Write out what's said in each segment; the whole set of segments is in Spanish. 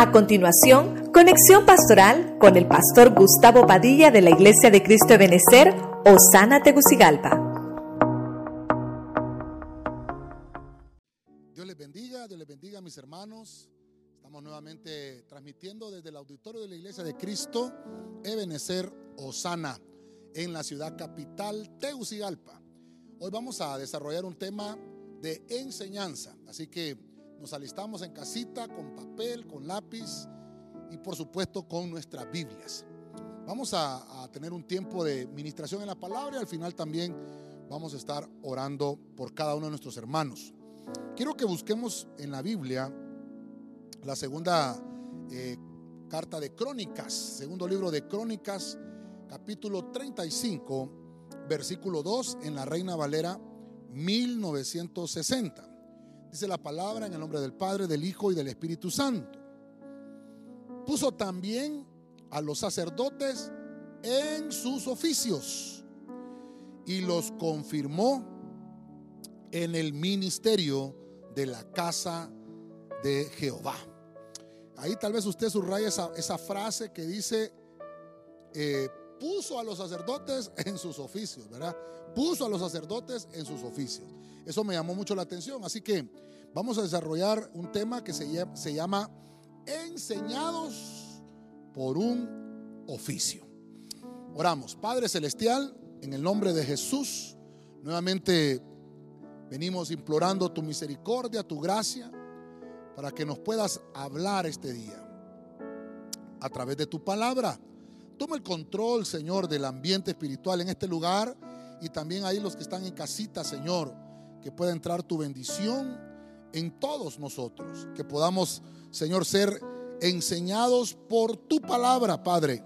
A continuación, conexión pastoral con el pastor Gustavo Padilla de la Iglesia de Cristo de Benecer, Osana Tegucigalpa. Dios les bendiga, Dios les bendiga mis hermanos. Estamos nuevamente transmitiendo desde el auditorio de la Iglesia de Cristo, Ebenecer Osana, en la ciudad capital Tegucigalpa. Hoy vamos a desarrollar un tema de enseñanza, así que nos alistamos en casita con papel, con lápiz y por supuesto con nuestras Biblias. Vamos a, tener un tiempo de ministración en la palabra y al final también vamos a estar orando por cada uno de nuestros hermanos. Quiero que busquemos en la Biblia la segunda eh, carta de Crónicas, segundo libro de Crónicas, capítulo 35, versículo 2 en la Reina Valera 1960. Dice la palabra en el nombre del Padre, del Hijo y del Espíritu Santo. Puso también a los sacerdotes en sus oficios y los confirmó en el ministerio de la casa de Jehová. Ahí tal vez usted subraya esa, esa frase que dice, eh, puso a los sacerdotes en sus oficios, ¿verdad? Puso a los sacerdotes en sus oficios. Eso me llamó mucho la atención. Así que vamos a desarrollar un tema que se llama, se llama enseñados por un oficio. Oramos, Padre Celestial, en el nombre de Jesús, nuevamente venimos implorando tu misericordia, tu gracia, para que nos puedas hablar este día a través de tu palabra. Toma el control, Señor, del ambiente espiritual en este lugar y también ahí los que están en casita, Señor que pueda entrar tu bendición en todos nosotros, que podamos, Señor, ser enseñados por tu palabra, Padre.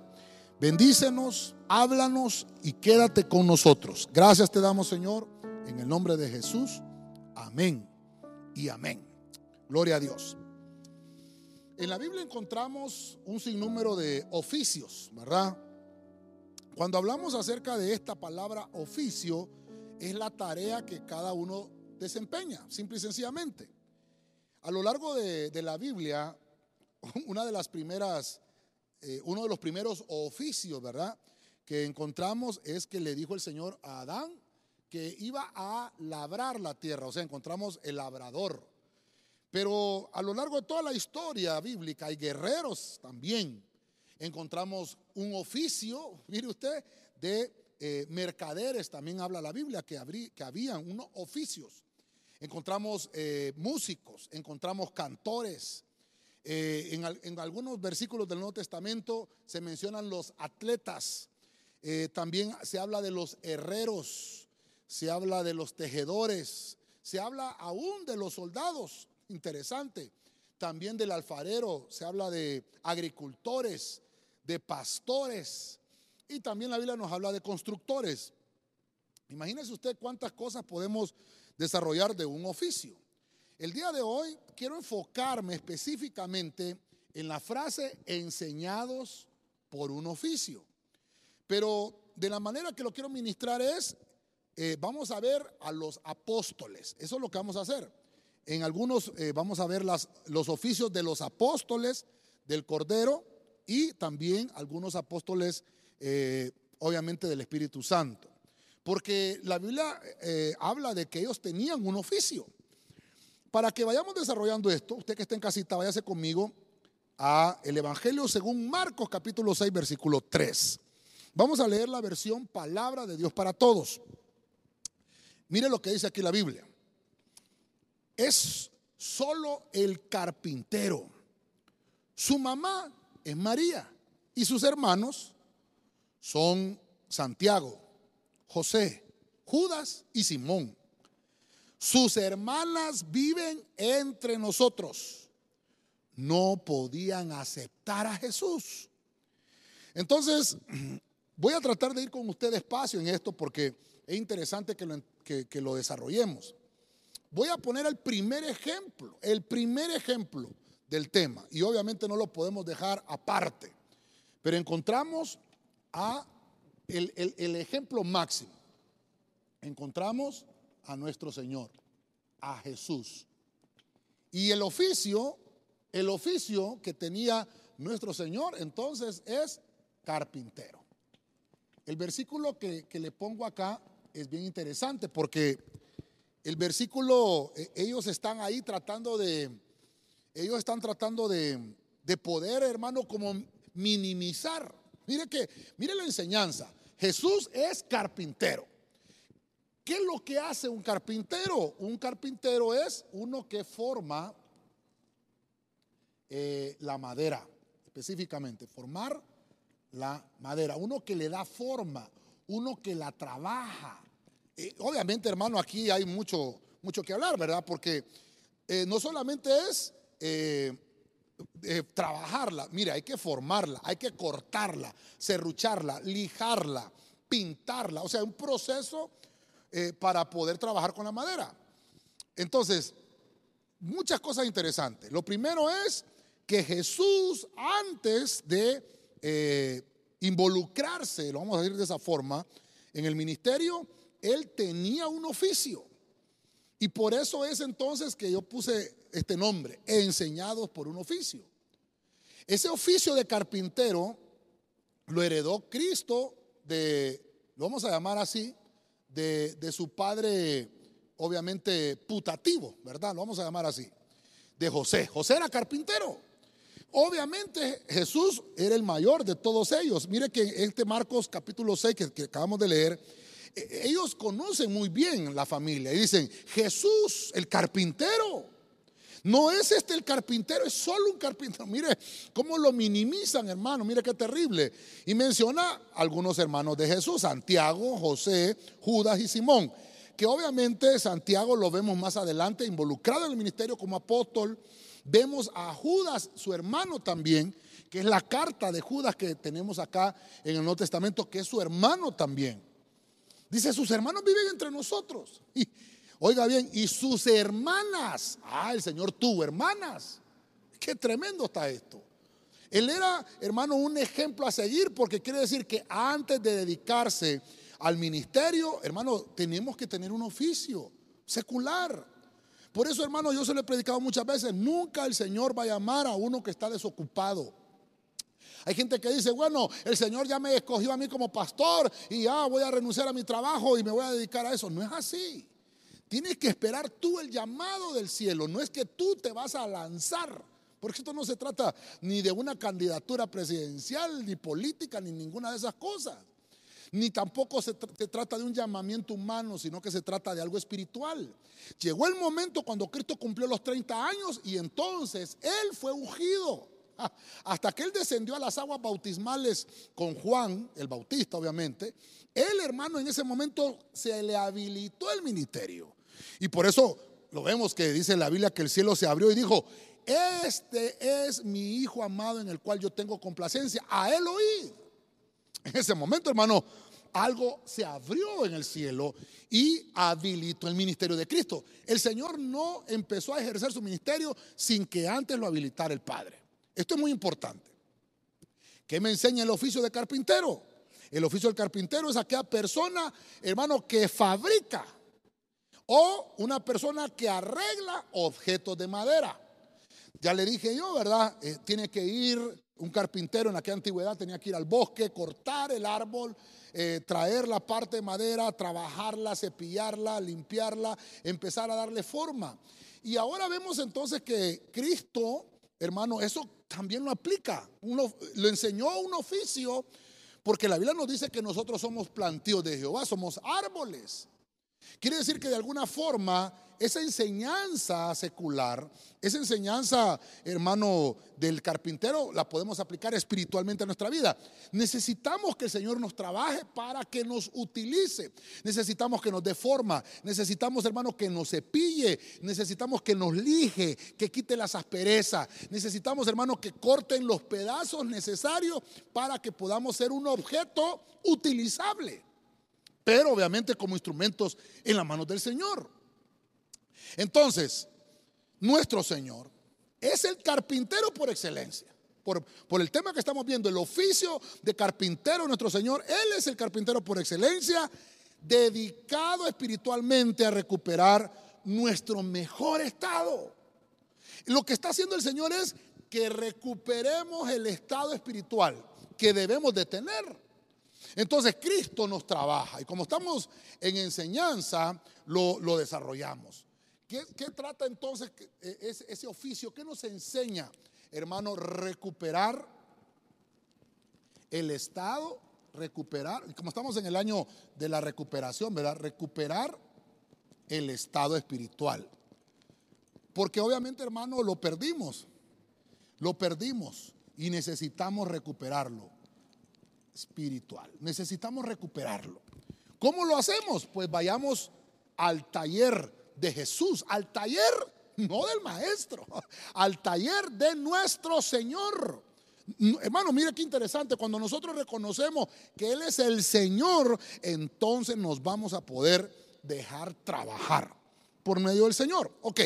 Bendícenos, háblanos y quédate con nosotros. Gracias te damos, Señor, en el nombre de Jesús. Amén y amén. Gloria a Dios. En la Biblia encontramos un sinnúmero de oficios, ¿verdad? Cuando hablamos acerca de esta palabra oficio, es la tarea que cada uno desempeña, simple y sencillamente. A lo largo de, la Biblia, una de las primeras, eh, uno de los primeros oficios, ¿verdad? Que encontramos es que le dijo el Señor a Adán que iba a labrar la tierra, o sea, encontramos el labrador. Pero a lo largo de toda la historia bíblica hay guerreros también. Encontramos un oficio, mire usted, de eh, mercaderes, también habla la Biblia, que, que habían unos oficios. Encontramos eh, músicos, encontramos cantores. Eh, en, en, algunos versículos del Nuevo Testamento se mencionan los atletas. también se habla de los herreros, se habla de los tejedores, se habla aún de los soldados. Interesante. También del alfarero, se habla de agricultores, de pastores. Y también la Biblia nos habla de constructores. Imagínese usted cuántas cosas podemos desarrollar de un oficio. El día de hoy quiero enfocarme específicamente en la frase enseñados por un oficio. Pero de la manera que lo quiero ministrar es, eh, vamos a ver a los apóstoles. Eso es lo que vamos a hacer. En algunos eh, vamos a ver los oficios de los apóstoles del Cordero y también algunos apóstoles eh, obviamente del Espíritu Santo. Porque la Biblia eh, habla de que ellos tenían un oficio. Para que vayamos desarrollando esto, usted que está en casita, váyase conmigo a el Evangelio según Marcos capítulo 6, versículo 3. Vamos a leer la versión Palabra de Dios para todos. Mire lo que dice aquí la Biblia. Es solo el carpintero. Su mamá es María y sus hermanos son Santiago, José, Judas y Simón. Sus hermanas viven entre nosotros. No podían aceptar a Jesús. Entonces, voy a tratar de ir con usted despacio en esto porque es interesante que lo, que lo desarrollemos. Voy a poner el primer ejemplo, el primer ejemplo del tema. Y obviamente no lo podemos dejar aparte. Pero encontramos a el, ejemplo máximo. Encontramos a nuestro Señor, a Jesús. Y el oficio El oficio que tenía nuestro Señor entonces es carpintero. El versículo que, le pongo acá es bien interesante porque el versículo, eh, ellos están ahí tratando de, ellos están tratando de, de poder, hermano, como minimizar. Mire que, mire la enseñanza. Jesús es carpintero. ¿Qué es lo que hace un carpintero? Un carpintero es uno que forma eh, la madera, específicamente, formar la madera, uno que le da forma, uno que la trabaja. Eh, obviamente, hermano, aquí hay mucho, mucho que hablar, ¿verdad? Porque eh, no solamente es trabajarla, mira, hay que formarla, hay que cortarla, serrucharla, lijarla, pintarla, o sea, un proceso eh, para poder trabajar con la madera. Entonces, muchas cosas interesantes. Lo primero es que Jesús, antes de eh, involucrarse, lo vamos a decir de esa forma, en el ministerio, él tenía un oficio. Y por eso es entonces que yo puse este nombre, enseñados por un oficio. Ese oficio de carpintero lo heredó Cristo de, lo vamos a llamar así, de, su padre, obviamente putativo, ¿verdad? Lo vamos a llamar así, de José. José era carpintero. Obviamente Jesús era el mayor de todos ellos. Mire que este Marcos capítulo 6 que, acabamos de leer, ellos conocen muy bien la familia y dicen, Jesús, el carpintero. No es este el carpintero, es solo un carpintero. Mire cómo lo minimizan, hermano. Mire qué terrible. Y menciona algunos hermanos de Jesús, Santiago, José, Judas y Simón. Que obviamente Santiago lo vemos más adelante involucrado en el ministerio como apóstol. Vemos a Judas, su hermano también, que es la carta de Judas que tenemos acá en el Nuevo Testamento, que es su hermano también. Dice, sus hermanos viven entre nosotros. Oiga bien, y sus hermanas. Ah, el Señor tuvo hermanas. Qué tremendo está esto. Él era, hermano, un ejemplo a seguir porque quiere decir que antes de dedicarse al ministerio, hermano, tenemos que tener un oficio secular. Por eso, hermano, yo se lo he predicado muchas veces, nunca el Señor va a llamar a uno que está desocupado. Hay gente que dice, bueno, el Señor ya me escogió a mí como pastor y ya voy a renunciar a mi trabajo y me voy a dedicar a eso. No es así. Tienes que esperar tú el llamado del cielo. No es que tú te vas a lanzar. Porque esto no se trata ni de una candidatura presidencial, ni política, ni ninguna de esas cosas. Ni tampoco se, trata de un llamamiento humano, sino que se trata de algo espiritual. Llegó el momento cuando Cristo cumplió los 30 años y entonces Él fue ungido. Hasta que Él descendió a las aguas bautismales con Juan, el bautista obviamente, el hermano en ese momento se le habilitó el ministerio. Y por eso lo vemos que dice la Biblia que el cielo se abrió y dijo, este es mi hijo amado en el cual yo tengo complacencia. A él oí. En ese momento, hermano, algo se abrió en el cielo y habilitó el ministerio de Cristo. El Señor no empezó a ejercer su ministerio sin que antes lo habilitara el Padre. Esto es muy importante. ¿Qué me enseña el oficio de carpintero? El oficio del carpintero es aquella persona, hermano, que fabrica o una persona que arregla objetos de madera. Ya le dije yo, ¿verdad? Eh, tiene que ir, un carpintero en aquella antigüedad tenía que ir al bosque, cortar el árbol, eh, traer la parte de madera, trabajarla, cepillarla, limpiarla, empezar a darle forma. Y ahora vemos entonces que Cristo, hermano, eso también lo aplica. Uno, lo enseñó un oficio, porque la Biblia nos dice que nosotros somos plantíos de Jehová, somos árboles. Quiere decir que de alguna forma esa enseñanza secular, esa enseñanza, hermano, del carpintero, la podemos aplicar espiritualmente a nuestra vida. Necesitamos que el Señor nos trabaje para que nos utilice. Necesitamos que nos dé forma. Necesitamos, hermano, que nos cepille. Necesitamos que nos lije, que quite las asperezas. Necesitamos, hermano, que corten los pedazos necesarios para que podamos ser un objeto utilizable pero obviamente como instrumentos en las manos del Señor. Entonces, nuestro Señor es el carpintero por excelencia. Por, por, el tema que estamos viendo, el oficio de carpintero, nuestro Señor, Él es el carpintero por excelencia, dedicado espiritualmente a recuperar nuestro mejor estado. Lo que está haciendo el Señor es que recuperemos el estado espiritual que debemos de tener. Entonces Cristo nos trabaja y como estamos en enseñanza, lo, desarrollamos. ¿Qué, trata entonces e, ese, ese oficio? ¿Qué nos enseña, hermano? Recuperar el estado, recuperar, como estamos en el año de la recuperación, ¿verdad? Recuperar el estado espiritual. Porque obviamente, hermano, lo perdimos. Lo perdimos y necesitamos recuperarlo espiritual. Necesitamos recuperarlo. ¿Cómo lo hacemos? Pues vayamos al taller de Jesús, al taller no del maestro, al taller de nuestro Señor. Hermano, mire qué interesante, cuando nosotros reconocemos que Él es el Señor, entonces nos vamos a poder dejar trabajar por medio del Señor. Ok,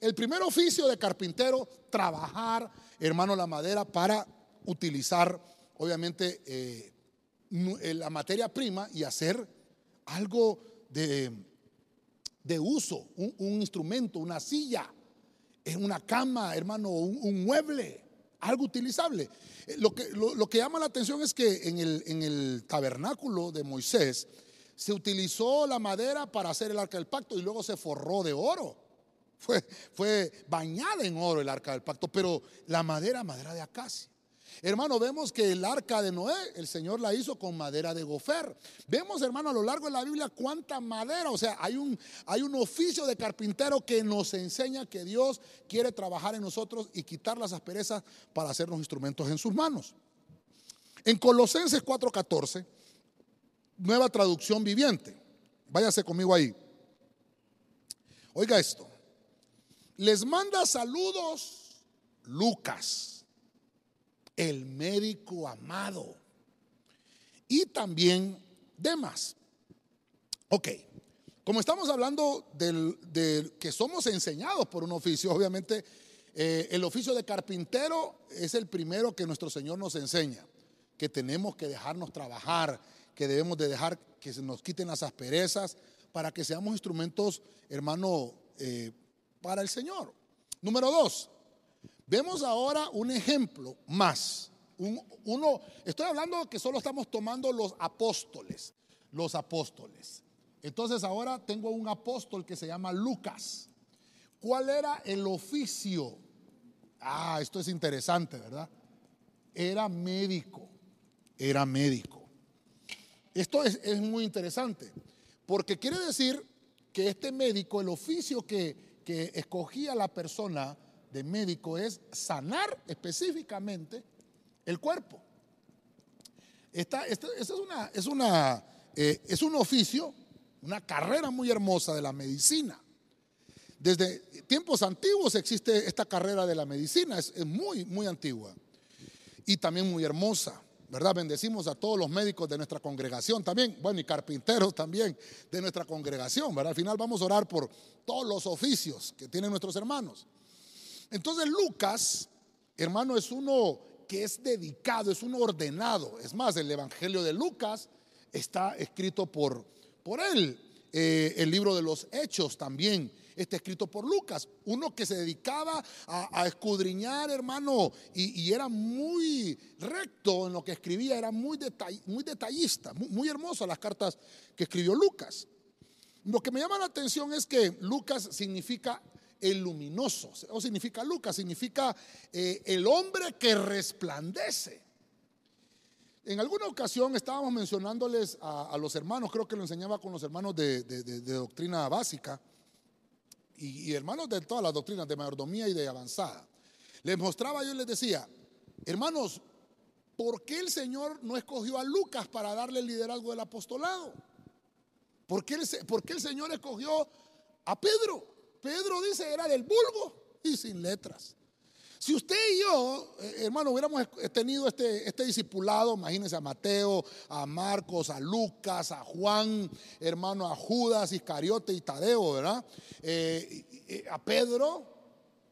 el primer oficio de carpintero, trabajar, hermano, la madera para utilizar, obviamente, eh, eh, la materia prima y hacer algo de, de uso, un, instrumento, una silla, una cama, hermano, un, mueble, algo utilizable. Eh, lo que, lo, que, llama la atención es que en el, en el tabernáculo de Moisés se utilizó la madera para hacer el arca del pacto y luego se forró de oro. Fue, fue bañada en oro el arca del pacto, pero la madera, madera de acacia. Hermano, vemos que el arca de Noé, el Señor la hizo con madera de gofer. Vemos, hermano, a lo largo de la Biblia cuánta madera, o sea, hay un, hay un oficio de carpintero que nos enseña que Dios quiere trabajar en nosotros y quitar las asperezas para hacer los instrumentos en sus manos. En Colosenses 4:14, nueva traducción viviente. Váyase conmigo ahí. Oiga esto. Les manda saludos Lucas, el médico amado, y también Demas. Ok, como estamos hablando del, que somos enseñados por un oficio, obviamente eh, el oficio de carpintero es el primero que nuestro Señor nos enseña, que tenemos que dejarnos trabajar, que debemos de dejar que se nos quiten las asperezas para que seamos instrumentos, hermano, eh, para el Señor. Número dos, vemos ahora un ejemplo más. uno, estoy hablando que solo estamos tomando los apóstoles, los apóstoles. Entonces ahora tengo un apóstol que se llama Lucas. ¿Cuál era el oficio? Ah, esto es interesante, ¿verdad? Era médico, era médico. Esto es, es muy interesante, porque quiere decir que este médico, el oficio que, que escogía la persona de médico es sanar específicamente el cuerpo. Esta, es, una, es, una, eh, es un oficio, una carrera muy hermosa de la medicina. Desde tiempos antiguos existe esta carrera de la medicina, es, es muy, muy antigua y también muy hermosa. ¿verdad? Bendecimos a todos los médicos de nuestra congregación también, bueno, y carpinteros también de nuestra congregación, ¿verdad? Al final vamos a orar por todos los oficios que tienen nuestros hermanos. Entonces Lucas, hermano, es uno que es dedicado, es uno ordenado. Es más, el Evangelio de Lucas está escrito por, por él. Eh, el libro de los Hechos también está escrito por Lucas, uno que se dedicaba a, escudriñar, hermano, y, era muy recto en lo que escribía, era muy, detallista, muy, muy hermoso las cartas que escribió Lucas. Lo que me llama la atención es que Lucas significa el luminoso, o significa Lucas, significa eh, el hombre que resplandece. En alguna ocasión estábamos mencionándoles a, los hermanos, creo que lo enseñaba con los hermanos de doctrina básica, y, hermanos de todas las doctrinas de mayordomía y de avanzada. Les mostraba yo les decía, hermanos, ¿por qué el Señor no escogió a Lucas para darle el liderazgo del apostolado? ¿Por qué, el, ¿Por qué el Señor escogió a Pedro? Pedro dice era del vulgo y sin letras. Si usted y yo, eh, hermano, hubiéramos tenido este, este discipulado, imagínense a Mateo, a Marcos, a Lucas, a Juan, hermano, a Judas, Iscariote y Tadeo, ¿verdad? Eh, a Pedro,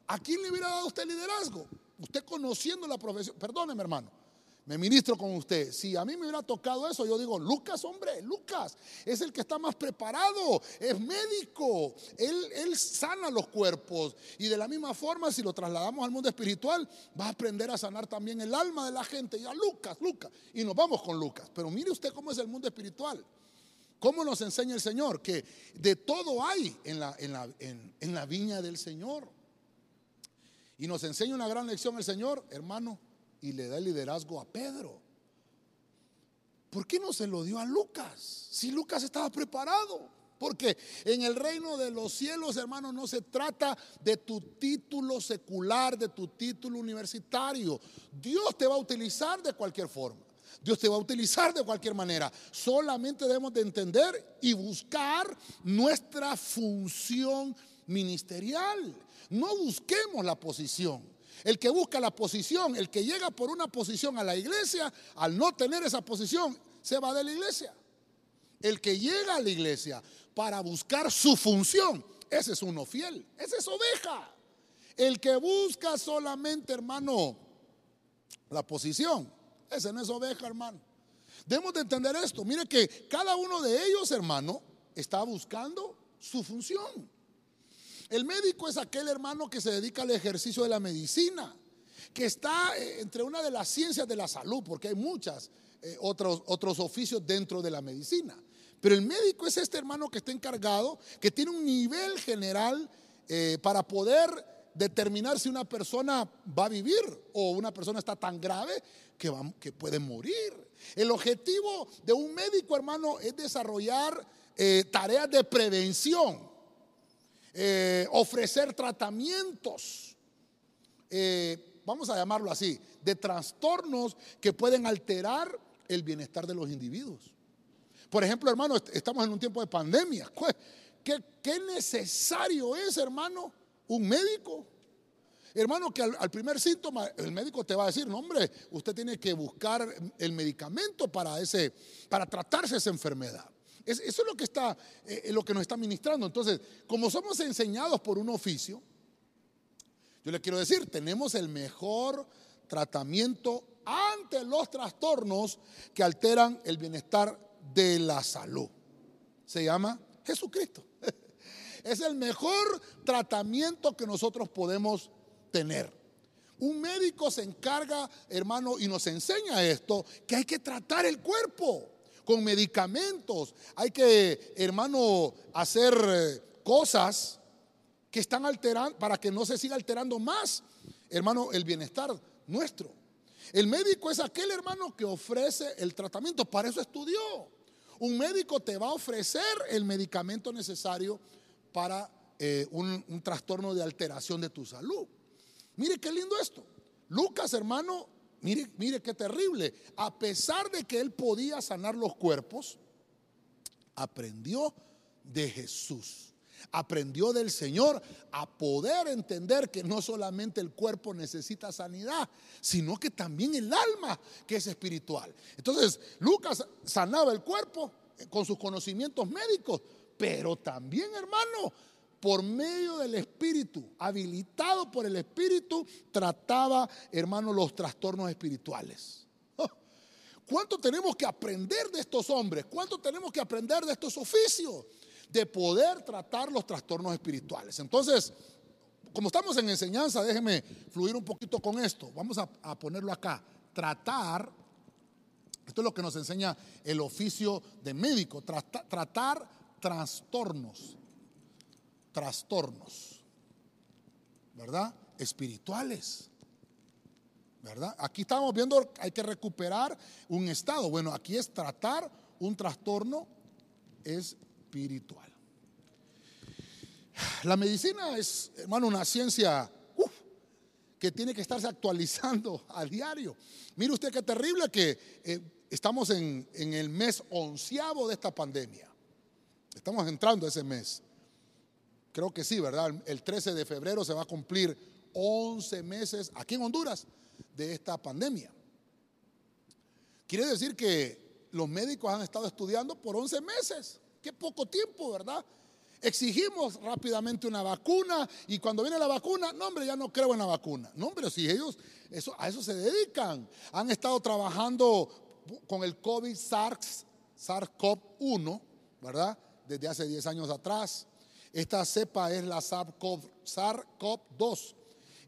¿a quién le hubiera dado usted liderazgo? Usted conociendo la profesión, perdóneme hermano, me ministro con usted. Si a mí me hubiera tocado eso, yo digo, Lucas, hombre, Lucas es el que está más preparado, es médico, él, él sana los cuerpos. Y de la misma forma, si lo trasladamos al mundo espiritual, va a aprender a sanar también el alma de la gente. Ya, Lucas, Lucas. Y nos vamos con Lucas. Pero mire usted cómo es el mundo espiritual. ¿Cómo nos enseña el Señor? Que de todo hay en la, en la, en la viña del Señor. Y nos enseña una gran lección el Señor, hermano y le da el liderazgo a Pedro. ¿Por qué no se lo dio a Lucas? Si Lucas estaba preparado. Porque en el reino de los cielos, hermano, no se trata de tu título secular, de tu título universitario. Dios te va a utilizar de cualquier forma. Dios te va a utilizar de cualquier manera. Solamente debemos de entender y buscar nuestra función ministerial. No busquemos la posición. El que busca la posición, el que llega por una posición a la iglesia, al no tener esa posición, se va de la iglesia. El que llega a la iglesia para buscar su función, ese es uno fiel, ese es oveja. El que busca solamente, hermano, la posición, ese no es oveja, hermano. Debemos de entender esto. Mire que cada uno de ellos, hermano, está buscando su función. El médico es aquel hermano que se dedica al ejercicio de la medicina, que está eh, entre una de las ciencias de la salud, porque hay muchas eh, otros, otros oficios dentro de la medicina. Pero el médico es este hermano que está encargado, que tiene un nivel general eh, para poder determinar si una persona va a vivir o una persona está tan grave que, que puede morir. El objetivo de un médico, hermano, es desarrollar tareas de prevención eh, ofrecer tratamientos, eh, vamos a llamarlo así, de trastornos que pueden alterar el bienestar de los individuos. Por ejemplo, hermano, estamos en un tiempo de pandemia. ¿Qué, necesario es, hermano, un médico? Hermano, que al, primer síntoma el médico te va a decir, no hombre, usted tiene que buscar el medicamento para, ese, para tratarse esa enfermedad eso es lo que, está, eh, lo que nos está ministrando. Entonces, como somos enseñados por un oficio, yo le quiero decir, tenemos el mejor tratamiento ante los trastornos que alteran el bienestar de la salud. Se llama Jesucristo. Es el mejor tratamiento que nosotros podemos tener. Un médico se encarga, hermano, y nos enseña esto, que hay que tratar el cuerpo con medicamentos. Hay que, hermano, hacer eh, cosas que están alterando para que no se siga alterando más, hermano, el bienestar nuestro. El médico es aquel hermano que ofrece el tratamiento, para eso estudió. Un médico te va a ofrecer el medicamento necesario para eh, un, un trastorno de alteración de tu salud. Mire qué lindo esto. Lucas, hermano, Mire, mire qué terrible. A pesar de que él podía sanar los cuerpos, aprendió de Jesús. Aprendió del Señor a poder entender que no solamente el cuerpo necesita sanidad, sino que también el alma, que es espiritual. Entonces, Lucas sanaba el cuerpo con sus conocimientos médicos, pero también, hermano, por medio del Espíritu, habilitado por el Espíritu, trataba, hermano, los trastornos espirituales. Oh, ¿Cuánto tenemos que aprender de estos hombres? ¿Cuánto tenemos que aprender de estos oficios? De poder tratar los trastornos espirituales. Entonces, como estamos en enseñanza, déjeme fluir un poquito con esto. Vamos a, ponerlo acá. Tratar, esto es lo que nos enseña el oficio de médico, tratar trastornos trastornos, ¿verdad? Espirituales. ¿Verdad? Aquí estamos viendo, hay que recuperar un estado. Bueno, aquí es tratar un trastorno espiritual. La medicina es, hermano, una ciencia que tiene que estarse actualizando a diario. Mire usted qué terrible que eh, estamos en, en el mes onceavo de esta pandemia. Estamos entrando a ese mes. Creo que sí, ¿verdad? El 13 de febrero se va a cumplir 11 meses aquí en Honduras de esta pandemia. Quiere decir que los médicos han estado estudiando por 11 meses. Qué poco tiempo, ¿verdad? Exigimos rápidamente una vacuna y cuando viene la vacuna, no hombre, ya no creo en la vacuna. No hombre, si ellos a eso se dedican. Han estado trabajando con el COVID SARS, SARS-CoV-1, ¿verdad? Desde hace 10 años atrás. Esta cepa es la SARS-CoV-2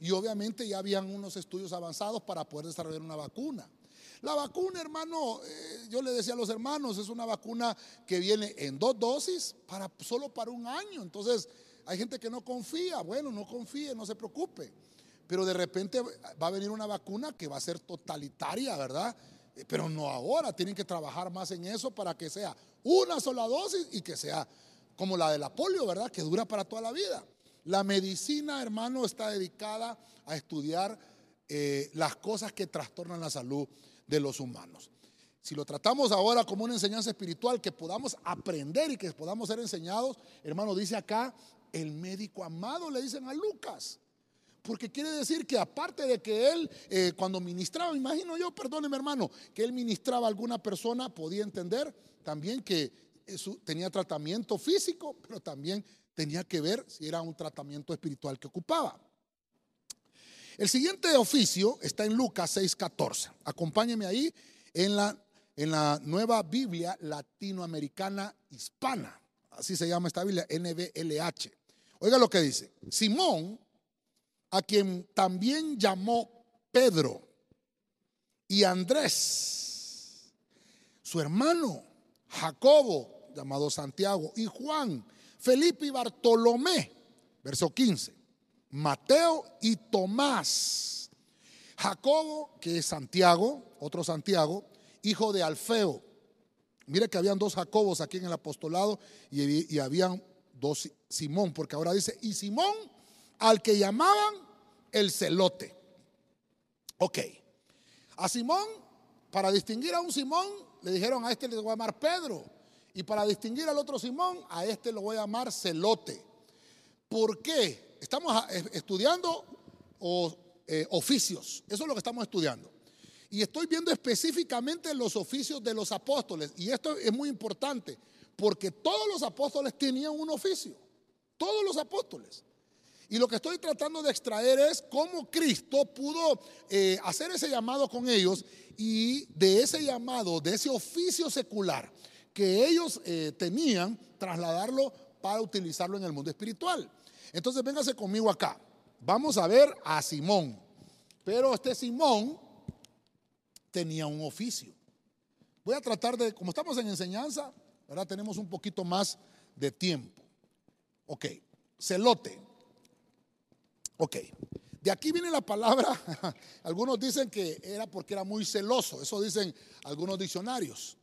y obviamente ya habían unos estudios avanzados para poder desarrollar una vacuna. La vacuna, hermano, eh, yo le decía a los hermanos, es una vacuna que viene en dos dosis para solo para un año. Entonces, hay gente que no confía. Bueno, no confíe, no se preocupe. Pero de repente va a venir una vacuna que va a ser totalitaria, ¿verdad? Eh, pero no ahora, tienen que trabajar más en eso para que sea una sola dosis y que sea como la de la polio, ¿verdad? Que dura para toda la vida. La medicina, hermano, está dedicada a estudiar eh, las cosas que trastornan la salud de los humanos. Si lo tratamos ahora como una enseñanza espiritual, que podamos aprender y que podamos ser enseñados, hermano, dice acá, el médico amado, le dicen a Lucas. Porque quiere decir que aparte de que él, eh, cuando ministraba, imagino yo, perdóneme hermano, que él ministraba a alguna persona, podía entender también que tenía tratamiento físico, pero también tenía que ver si era un tratamiento espiritual que ocupaba. El siguiente oficio está en Lucas 6:14. Acompáñeme ahí en la, en la nueva Biblia latinoamericana hispana. Así se llama esta Biblia, NBLH. Oiga lo que dice. Simón, a quien también llamó Pedro y Andrés, su hermano Jacobo, llamado Santiago, y Juan, Felipe y Bartolomé, verso 15. Mateo y Tomás. Jacobo, que es Santiago, otro Santiago, hijo de Alfeo. Mire que habían dos Jacobos aquí en el apostolado y, y habían dos Simón, porque ahora dice, y Simón al que llamaban el celote. Ok, a Simón, para distinguir a un Simón, le dijeron a este le voy a llamar Pedro, y para distinguir al otro Simón, a este lo voy a llamar celote. ¿Por qué? estamos estudiando eh, oficios, eso es lo que estamos estudiando. Y estoy viendo específicamente los oficios de los apóstoles. Y esto es muy importante, porque todos los apóstoles tenían un oficio, todos los apóstoles. Y lo que estoy tratando de extraer es cómo Cristo pudo eh, hacer ese llamado con ellos y de ese llamado, de ese oficio secular que ellos tenían, trasladarlo para utilizarlo en el mundo espiritual. Entonces véngase conmigo acá. Vamos a ver a Simón. Pero este Simón tenía un oficio. Voy a tratar de, como estamos en enseñanza, ahora tenemos un poquito más de tiempo. Ok, celote. Ok, de aquí viene la palabra, algunos dicen que era porque era muy celoso, eso dicen algunos diccionarios.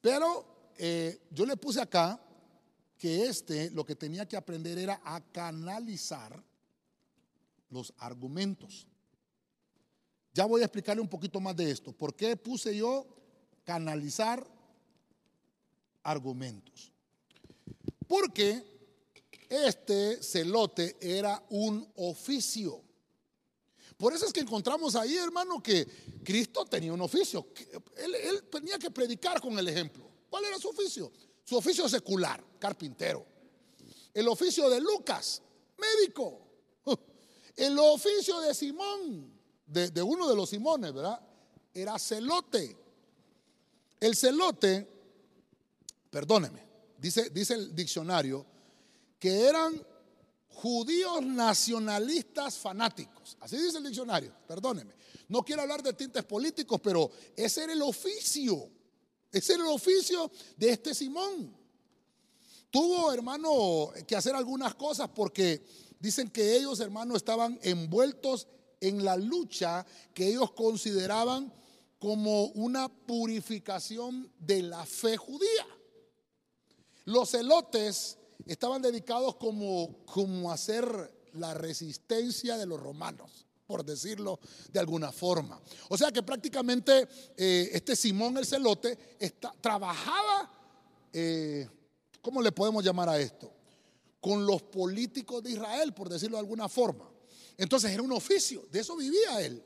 Pero eh, yo le puse acá que este lo que tenía que aprender era a canalizar los argumentos. Ya voy a explicarle un poquito más de esto. ¿Por qué puse yo canalizar argumentos? Porque este celote era un oficio. Por eso es que encontramos ahí, hermano, que Cristo tenía un oficio. Él, él tenía que predicar con el ejemplo. ¿Cuál era su oficio? Su oficio secular, carpintero. El oficio de Lucas, médico. El oficio de Simón, de, uno de los Simones, ¿verdad? Era celote. El celote, perdóneme, dice, dice el diccionario, que eran judíos nacionalistas fanáticos. Así dice el diccionario, perdóneme. No quiero hablar de tintes políticos, pero ese era el oficio ese era el oficio de este Simón. Tuvo, hermano, que hacer algunas cosas porque dicen que ellos, hermano, estaban envueltos en la lucha que ellos consideraban como una purificación de la fe judía. Los celotes estaban dedicados como, como a hacer la resistencia de los romanos por decirlo de alguna forma. O sea que prácticamente eh, este Simón el celote trabajaba, eh, ¿cómo le podemos llamar a esto? Con los políticos de Israel, por decirlo de alguna forma. Entonces era un oficio, de eso vivía él.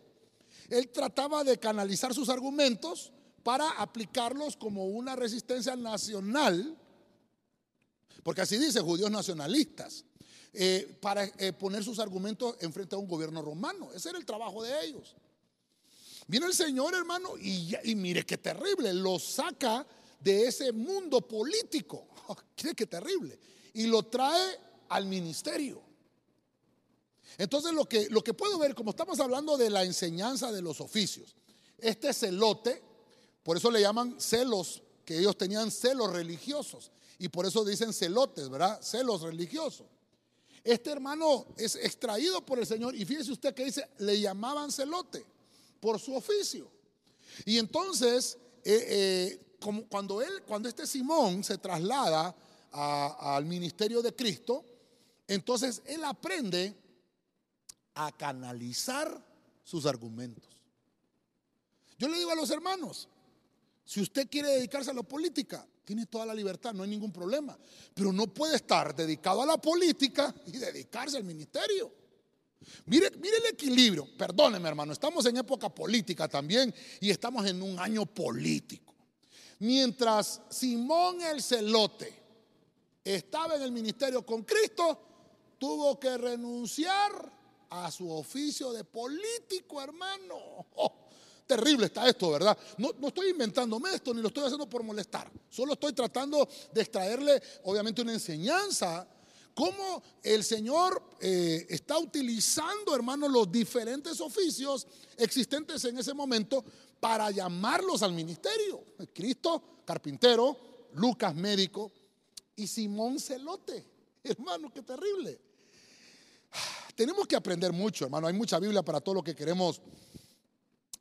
Él trataba de canalizar sus argumentos para aplicarlos como una resistencia nacional porque así dice judíos nacionalistas, eh, para eh, poner sus argumentos enfrente a un gobierno romano. Ese era el trabajo de ellos. Viene el Señor, hermano, y, mire qué terrible, lo saca de ese mundo político. Qué, qué terrible. Y lo trae al ministerio. Entonces lo que, lo que puedo ver, como estamos hablando de la enseñanza de los oficios, este celote, por eso le llaman celos, que ellos tenían celos religiosos. Y por eso dicen celotes, ¿verdad? Celos religiosos. Este hermano es extraído por el Señor y fíjese usted que dice, le llamaban celote por su oficio. Y entonces, eh, eh, como cuando él, cuando este Simón se traslada al ministerio de Cristo, entonces él aprende a canalizar sus argumentos. Yo le digo a los hermanos, si usted quiere dedicarse a la política, tiene toda la libertad, no hay ningún problema. Pero no puede estar dedicado a la política y dedicarse al ministerio. Mire, mire el equilibrio. Perdóneme, hermano, estamos en época política también y estamos en un año político. Mientras Simón el Celote estaba en el ministerio con Cristo, tuvo que renunciar a su oficio de político, hermano. Terrible está esto, ¿verdad? No, estoy inventándome esto, ni lo estoy haciendo por molestar. Solo estoy tratando de extraerle, obviamente, una enseñanza. Cómo el Señor eh, está utilizando, hermano, los diferentes oficios existentes en ese momento para llamarlos al ministerio. Cristo, carpintero, Lucas, médico, y Simón Celote. Hermano, qué terrible. Tenemos que aprender mucho, hermano. Hay mucha Biblia para todo lo que queremos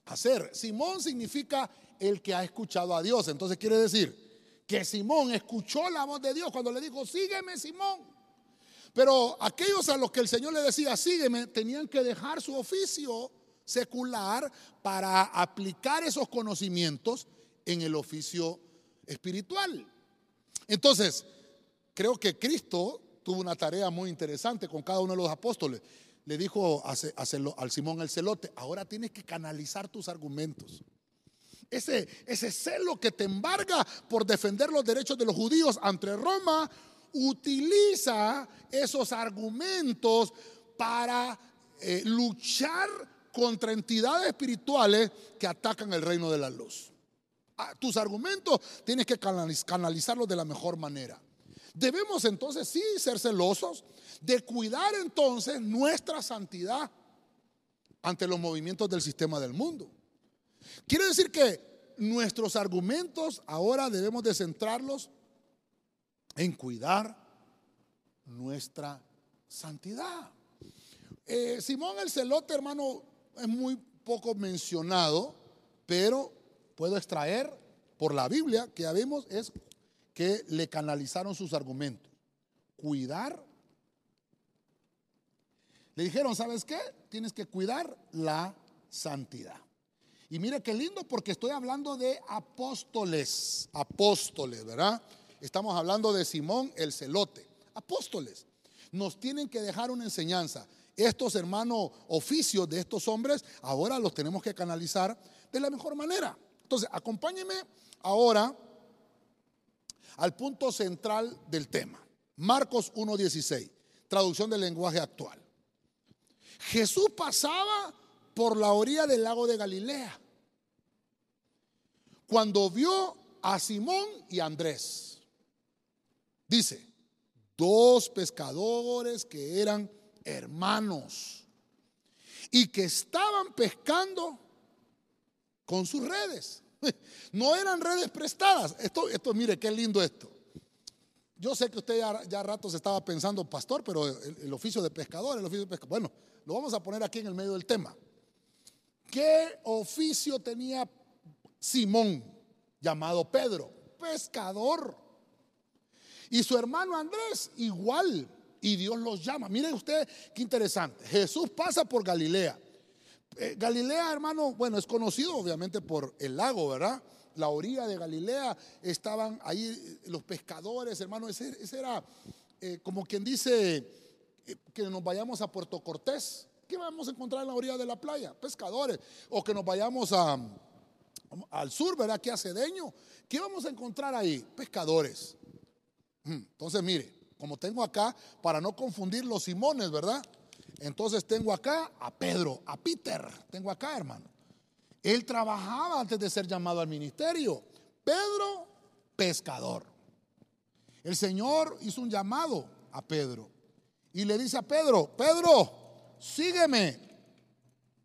hacer. Simón significa el que ha escuchado a Dios. Entonces quiere decir que Simón escuchó la voz de Dios cuando le dijo, sígueme Simón. Pero aquellos a los que el Señor le decía, sígueme, tenían que dejar su oficio secular para aplicar esos conocimientos en el oficio espiritual. Entonces, creo que Cristo tuvo una tarea muy interesante con cada uno de los apóstoles le dijo al Simón el celote, ahora tienes que canalizar tus argumentos. Ese, ese celo que te embarga por defender los derechos de los judíos ante Roma, utiliza esos argumentos para eh, luchar contra entidades espirituales que atacan el reino de la luz. Ah, tus argumentos tienes que canalizarlos de la mejor manera. Debemos entonces sí ser celosos de cuidar entonces nuestra santidad ante los movimientos del sistema del mundo. Quiere decir que nuestros argumentos ahora debemos de centrarlos en cuidar nuestra santidad. Eh, Simón el celote, hermano, es muy poco mencionado, pero puedo extraer por la Biblia que ya vimos es que le canalizaron sus argumentos. Cuidar. Le dijeron, ¿sabes qué? Tienes que cuidar la santidad. Y mire qué lindo porque estoy hablando de apóstoles, apóstoles, ¿verdad? Estamos hablando de Simón el celote, apóstoles. Nos tienen que dejar una enseñanza. Estos hermanos oficios de estos hombres, ahora los tenemos que canalizar de la mejor manera. Entonces, acompáñeme ahora al punto central del tema. Marcos 1.16, traducción del lenguaje actual. Jesús pasaba por la orilla del lago de Galilea cuando vio a Simón y a Andrés. Dice, dos pescadores que eran hermanos y que estaban pescando con sus redes. No eran redes prestadas. Esto, esto, mire, qué lindo esto. Yo sé que usted ya, ya rato se estaba pensando, pastor, pero el, oficio de pescador, el oficio de pescador. Bueno, lo vamos a poner aquí en el medio del tema. ¿Qué oficio tenía Simón, llamado Pedro? Pescador. Y su hermano Andrés, igual. Y Dios los llama. Mire usted qué interesante. Jesús pasa por Galilea. Eh, Galilea, hermano, bueno, es conocido obviamente por el lago, ¿verdad? La orilla de Galilea estaban ahí los pescadores, hermano. Ese, era eh, como quien dice eh, que nos vayamos a Puerto Cortés. ¿Qué vamos a encontrar en la orilla de la playa? Pescadores. O que nos vayamos al sur, ¿verdad? Que a Cedeño. ¿Qué vamos a encontrar ahí? Pescadores. Hmm, entonces, mire, como tengo acá, para no confundir los Simones, ¿verdad? Entonces tengo acá a Pedro, a Peter, tengo acá, hermano. Él trabajaba antes de ser llamado al ministerio. Pedro, pescador. El Señor hizo un llamado a Pedro y le dice a Pedro, Pedro, sígueme,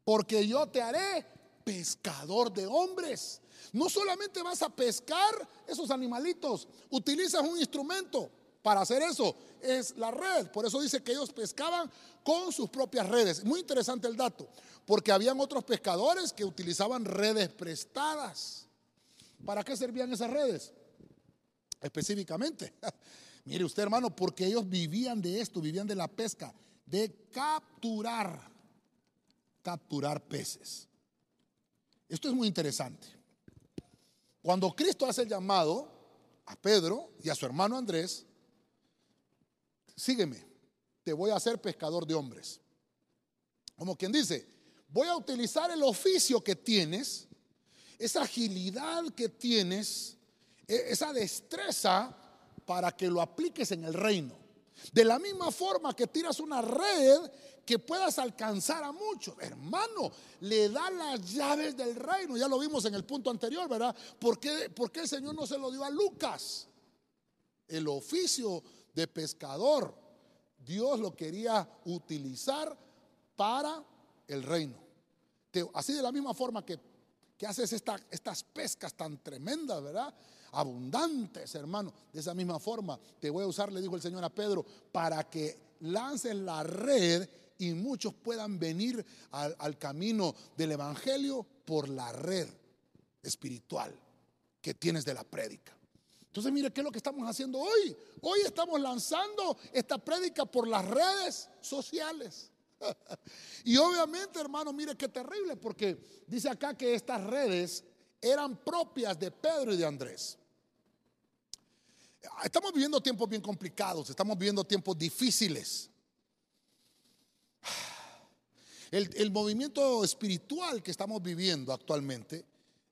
porque yo te haré pescador de hombres. No solamente vas a pescar esos animalitos, utilizas un instrumento para hacer eso, es la red. Por eso dice que ellos pescaban con sus propias redes. Muy interesante el dato, porque habían otros pescadores que utilizaban redes prestadas. ¿Para qué servían esas redes? Específicamente. Mire usted, hermano, porque ellos vivían de esto, vivían de la pesca, de capturar, capturar peces. Esto es muy interesante. Cuando Cristo hace el llamado a Pedro y a su hermano Andrés, sígueme, te voy a hacer pescador de hombres. Como quien dice, voy a utilizar el oficio que tienes, esa agilidad que tienes, e-, esa destreza para que lo apliques en el reino. De la misma forma que tiras una red que puedas alcanzar a muchos. Hermano, le da las llaves del reino. Ya lo vimos en el punto anterior, ¿verdad? ¿Por qué, el Señor no se lo dio a Lucas? El oficio de pescador. Dios lo quería utilizar para el reino. Así de la misma forma que, que haces estas pescas tan tremendas, ¿verdad? Abundantes, hermano. De esa misma forma te voy a usar, le dijo el Señor a Pedro, para que lances la red y muchos puedan venir al, camino del Evangelio por la red espiritual que tienes de la prédica. Entonces, mire, ¿qué es lo que estamos haciendo hoy? Hoy estamos lanzando esta prédica por las redes sociales. y obviamente, hermano, mire qué terrible, porque dice acá que estas redes eran propias de Pedro y de Andrés. Estamos viviendo tiempos bien complicados, estamos viviendo tiempos difíciles. El, movimiento espiritual que estamos viviendo actualmente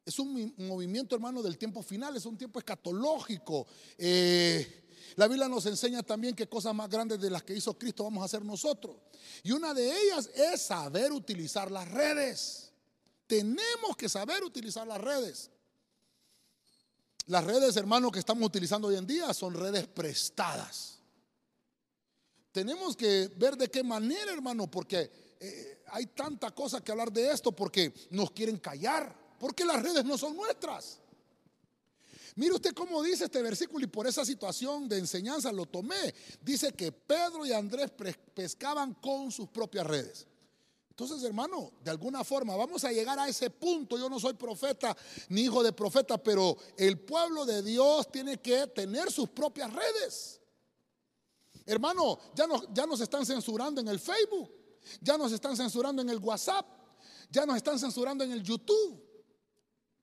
es un, movimiento, hermano, del tiempo final, es un tiempo escatológico. Eh, la Biblia nos enseña también que cosas más grandes de las que hizo Cristo vamos a hacer nosotros. Y una de ellas es saber utilizar las redes. Tenemos que saber utilizar las redes. Las redes, hermano, que estamos utilizando hoy en día son redes prestadas. Tenemos que ver de qué manera, hermano, porque eh, hay tanta cosa que hablar de esto, porque nos quieren callar, porque las redes no son nuestras. Mire usted cómo dice este versículo y por esa situación de enseñanza lo tomé. Dice que Pedro y Andrés pescaban con sus propias redes. Entonces, hermano, de alguna forma vamos a llegar a ese punto. Yo no soy profeta ni hijo de profeta, pero el pueblo de Dios tiene que tener sus propias redes. Hermano, ya nos, ya nos están censurando en el Facebook, ya nos están censurando en el WhatsApp, ya nos están censurando en el YouTube.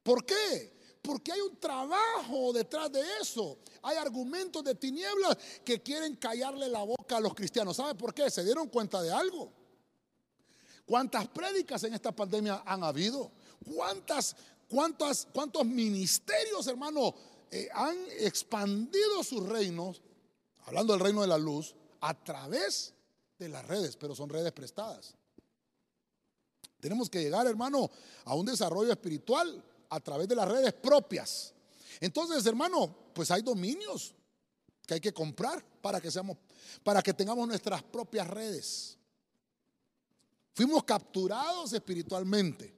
¿Por qué? Porque hay un trabajo detrás de eso. Hay argumentos de tinieblas que quieren callarle la boca a los cristianos. ¿Sabe por qué? Se dieron cuenta de algo. ¿Cuántas prédicas en esta pandemia han habido? ¿Cuántas, cuántas, cuántos ministerios, hermano, eh, han expandido sus reinos hablando del reino de la luz, a través de las redes, pero son redes prestadas. Tenemos que llegar, hermano, a un desarrollo espiritual a través de las redes propias. Entonces, hermano, pues hay dominios que hay que comprar para que seamos para que tengamos nuestras propias redes. Fuimos capturados espiritualmente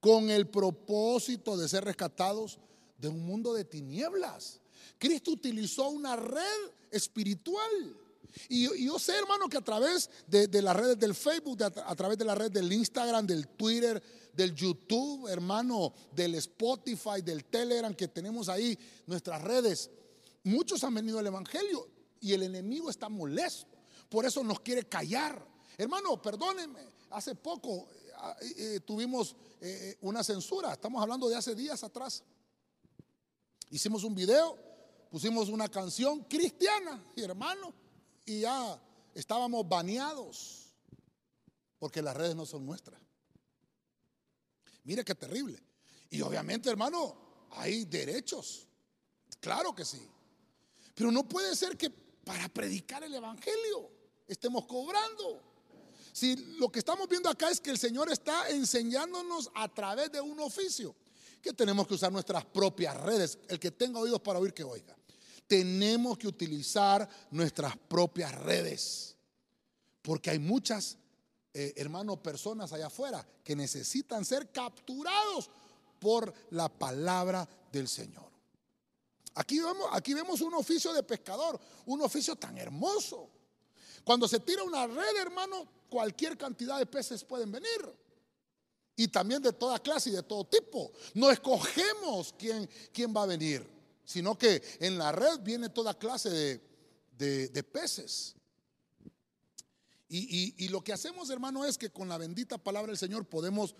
con el propósito de ser rescatados de un mundo de tinieblas. Cristo utilizó una red espiritual. Y, yo sé, hermano, que a través de, las redes del Facebook, a, través de la red del Instagram, del Twitter, del YouTube, hermano, del Spotify, del Telegram, que tenemos ahí, nuestras redes, muchos han venido al Evangelio y el enemigo está molesto. Por eso nos quiere callar. Hermano, perdónenme, hace poco eh, eh, tuvimos eh, una censura, estamos hablando de hace días atrás. Hicimos un video pusimos una canción cristiana, hermano, y ya estábamos baneados, porque las redes no son nuestras. Mire qué terrible. Y obviamente, hermano, hay derechos. Claro que sí. Pero no puede ser que para predicar el Evangelio estemos cobrando. Si lo que estamos viendo acá es que el Señor está enseñándonos a través de un oficio, que tenemos que usar nuestras propias redes. El que tenga oídos para oír, que oiga. Tenemos que utilizar nuestras propias redes. Porque hay muchas, eh, hermanos, personas allá afuera que necesitan ser capturados por la palabra del Señor. Aquí vemos, aquí vemos un oficio de pescador, un oficio tan hermoso. Cuando se tira una red, hermano, cualquier cantidad de peces pueden venir. Y también de toda clase y de todo tipo. No escogemos quién, quién va a venir, sino que en la red viene toda clase de, peces. Y, lo que hacemos, hermano, es que con la bendita palabra del Señor podemos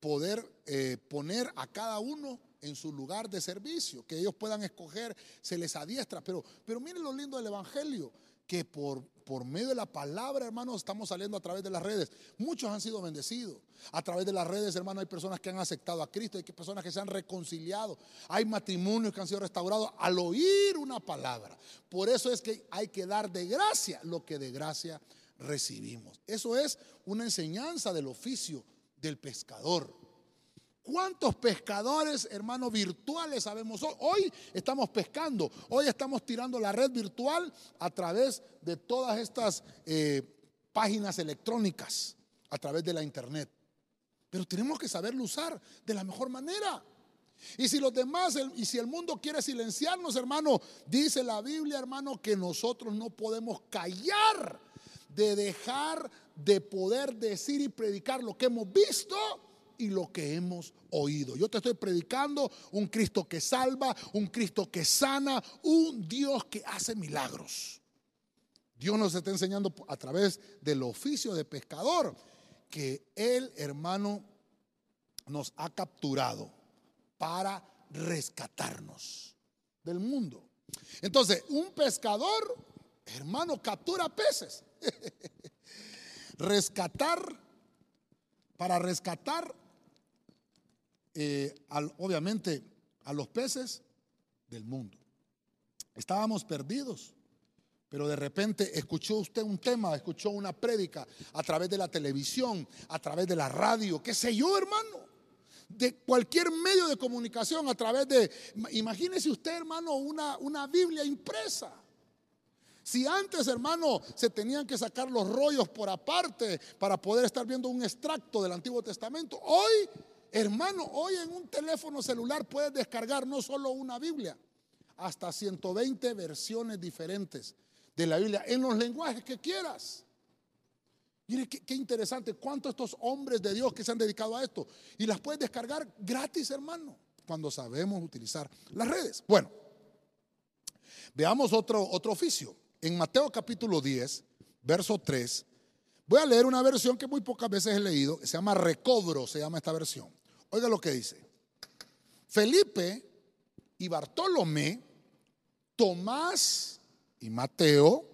poder eh, poner a cada uno en su lugar de servicio, que ellos puedan escoger, se les adiestra. Pero, miren lo lindo del Evangelio, que por, por medio de la palabra, hermanos, estamos saliendo a través de las redes. Muchos han sido bendecidos. A través de las redes, hermano, hay personas que han aceptado a Cristo, hay personas que se han reconciliado, hay matrimonios que han sido restaurados al oír una palabra. Por eso es que hay que dar de gracia lo que de gracia recibimos. Eso es una enseñanza del oficio del pescador. ¿Cuántos pescadores, hermanos, virtuales sabemos hoy? Estamos pescando, hoy estamos tirando la red virtual a través de todas estas eh, páginas electrónicas, a través de la internet. Pero tenemos que saberlo usar de la mejor manera. Y si los demás, y si el mundo quiere silenciarnos, hermano, dice la Biblia, hermano, que nosotros no podemos callar de dejar de poder decir y predicar lo que hemos visto y lo que hemos oído. Yo te estoy predicando un Cristo que salva, un Cristo que sana, un Dios que hace milagros. Dios nos está enseñando a través del oficio de pescador que el hermano, nos ha capturado para rescatarnos del mundo. Entonces, un pescador, hermano, captura peces. rescatar, para rescatar eh, obviamente a los peces del mundo. Estábamos perdidos, pero de repente escuchó usted un tema, escuchó una prédica a través de la televisión, a través de la radio, qué sé yo, hermano. De cualquier medio de comunicación, a través de, imagínese usted, hermano, una, una Biblia impresa. Si antes, hermano, se tenían que sacar los rollos por aparte para poder estar viendo un extracto del Antiguo Testamento, hoy Hermano, hoy en un teléfono celular puedes descargar no solo una Biblia, hasta 120 versiones diferentes de la Biblia en los lenguajes que quieras. Mire qué, interesante, cuántos estos hombres de Dios que se han dedicado a esto. Y las puedes descargar gratis, hermano, cuando sabemos utilizar las redes. Bueno, veamos otro, otro oficio. En Mateo capítulo 10, verso 3, voy a leer una versión que muy pocas veces he leído, se llama Recobro, se llama esta versión. Oiga lo que dice. Felipe y Bartolomé, Tomás y Mateo.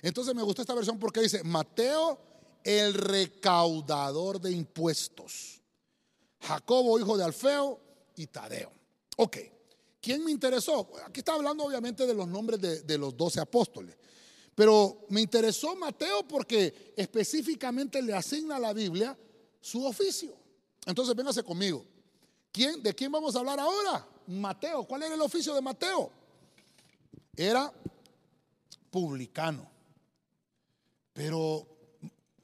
Entonces me gusta esta versión porque dice, Mateo el recaudador de impuestos. Jacobo, hijo de Alfeo, y Tadeo. Ok, ¿quién me interesó? Aquí está hablando obviamente de los nombres de, los doce apóstoles. Pero me interesó Mateo porque específicamente le asigna a la Biblia su oficio. Entonces véngase conmigo. ¿Quién, ¿De quién vamos a hablar ahora? Mateo. ¿Cuál era el oficio de Mateo? Era publicano. Pero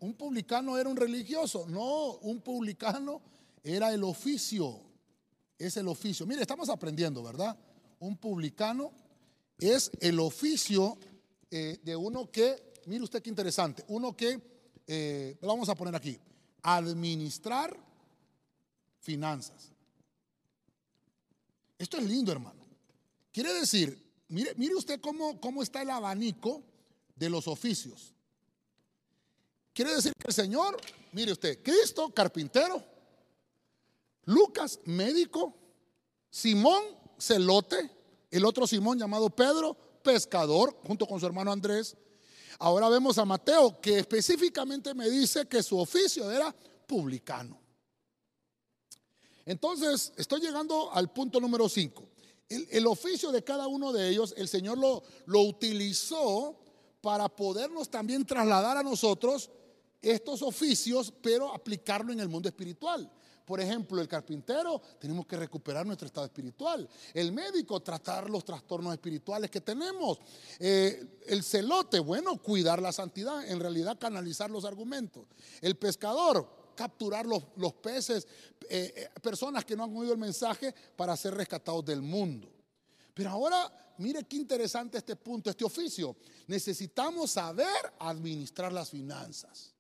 un publicano era un religioso. No, un publicano era el oficio. Es el oficio. Mire, estamos aprendiendo, ¿verdad? Un publicano es el oficio eh, de uno que, mire usted qué interesante, uno que, eh, lo vamos a poner aquí, administrar finanzas. Esto es lindo, hermano. Quiere decir, mire, mire usted cómo, cómo está el abanico de los oficios. Quiere decir que el Señor, mire usted, Cristo, carpintero, Lucas, médico, Simón, celote, el otro Simón llamado Pedro, pescador, junto con su hermano Andrés. Ahora vemos a Mateo, que específicamente me dice que su oficio era publicano. Entonces, estoy llegando al punto número 5. El, oficio de cada uno de ellos, el Señor lo, lo utilizó para podernos también trasladar a nosotros estos oficios, pero aplicarlo en el mundo espiritual. Por ejemplo, el carpintero, tenemos que recuperar nuestro estado espiritual. El médico, tratar los trastornos espirituales que tenemos. Eh, el celote, bueno, cuidar la santidad, en realidad canalizar los argumentos. El pescador, capturar los, peces, eh, eh, personas que no han oído el mensaje para ser rescatados del mundo. Pero ahora, mire qué interesante este punto, este oficio. Necesitamos saber administrar las finanzas